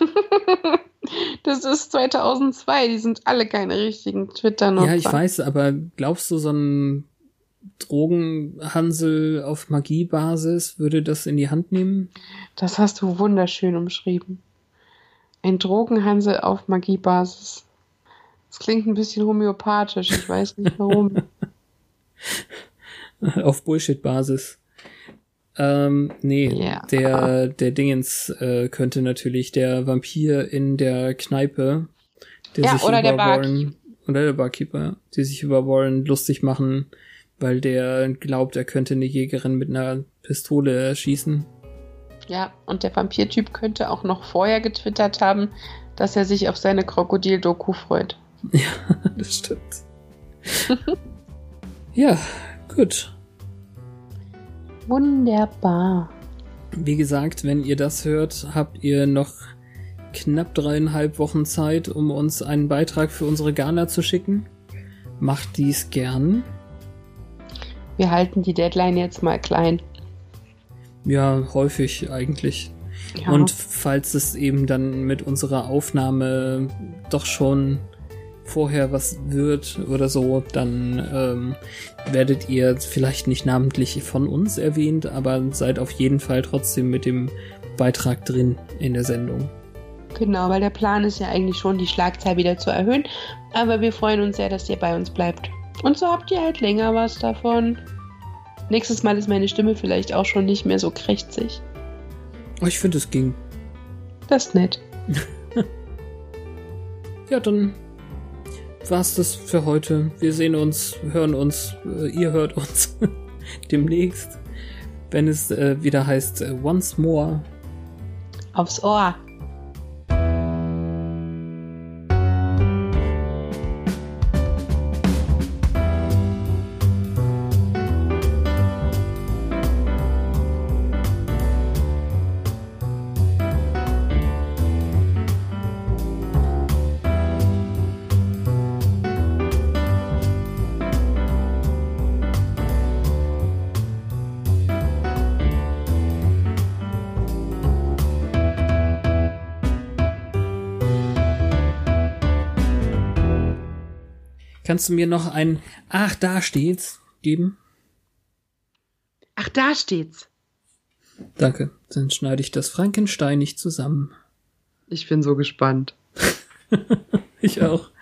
Das ist 2002, die sind alle keine richtigen Twitter-Nutzer. Ja, ich weiß, aber glaubst du, so ein Drogenhansel auf Magiebasis würde das in die Hand nehmen? Das hast du wunderschön umschrieben. Ein Drogenhansel auf Magiebasis. Das klingt ein bisschen homöopathisch, ich weiß nicht warum. auf Bullshit-Basis. Ähm, nee, Ja. der, der Dingens äh, könnte natürlich der Vampir in der Kneipe, der Ja, sich oder über der Warren, oder der Barkeeper, ja, die sich über Warren lustig machen, weil der glaubt, er könnte eine Jägerin mit einer Pistole erschießen. Ja, und der Vampirtyp könnte auch noch vorher getwittert haben, dass er sich auf seine Krokodil-Doku freut. das stimmt. ja, gut. Wunderbar. Wie gesagt, wenn ihr das hört, habt ihr noch knapp dreieinhalb Wochen Zeit, um uns einen Beitrag für unsere Ghana zu schicken. Macht dies gern. Wir halten die Deadline jetzt mal klein. Ja, häufig eigentlich. Ja. Und falls es eben dann mit unserer Aufnahme doch schon vorher was wird oder so, dann ähm, werdet ihr vielleicht nicht namentlich von uns erwähnt, aber seid auf jeden Fall trotzdem mit dem Beitrag drin in der Sendung. Genau, weil der Plan ist ja eigentlich schon, die Schlagzahl wieder zu erhöhen. Aber wir freuen uns sehr, dass ihr bei uns bleibt. Und so habt ihr halt länger was davon. Nächstes Mal ist meine Stimme vielleicht auch schon nicht mehr so krächzig. Oh, ich finde, es ging. Das ist nett. Ja, dann war's das für heute. Wir sehen uns, hören uns, äh, ihr hört uns demnächst, wenn es äh, wieder heißt äh, Once More. Aufs Ohr. Kannst du mir noch ein Ach, da steht's geben? Ach, da steht's. Danke. Dann schneide ich das Frankenstein nicht zusammen. Ich bin so gespannt. Ich auch.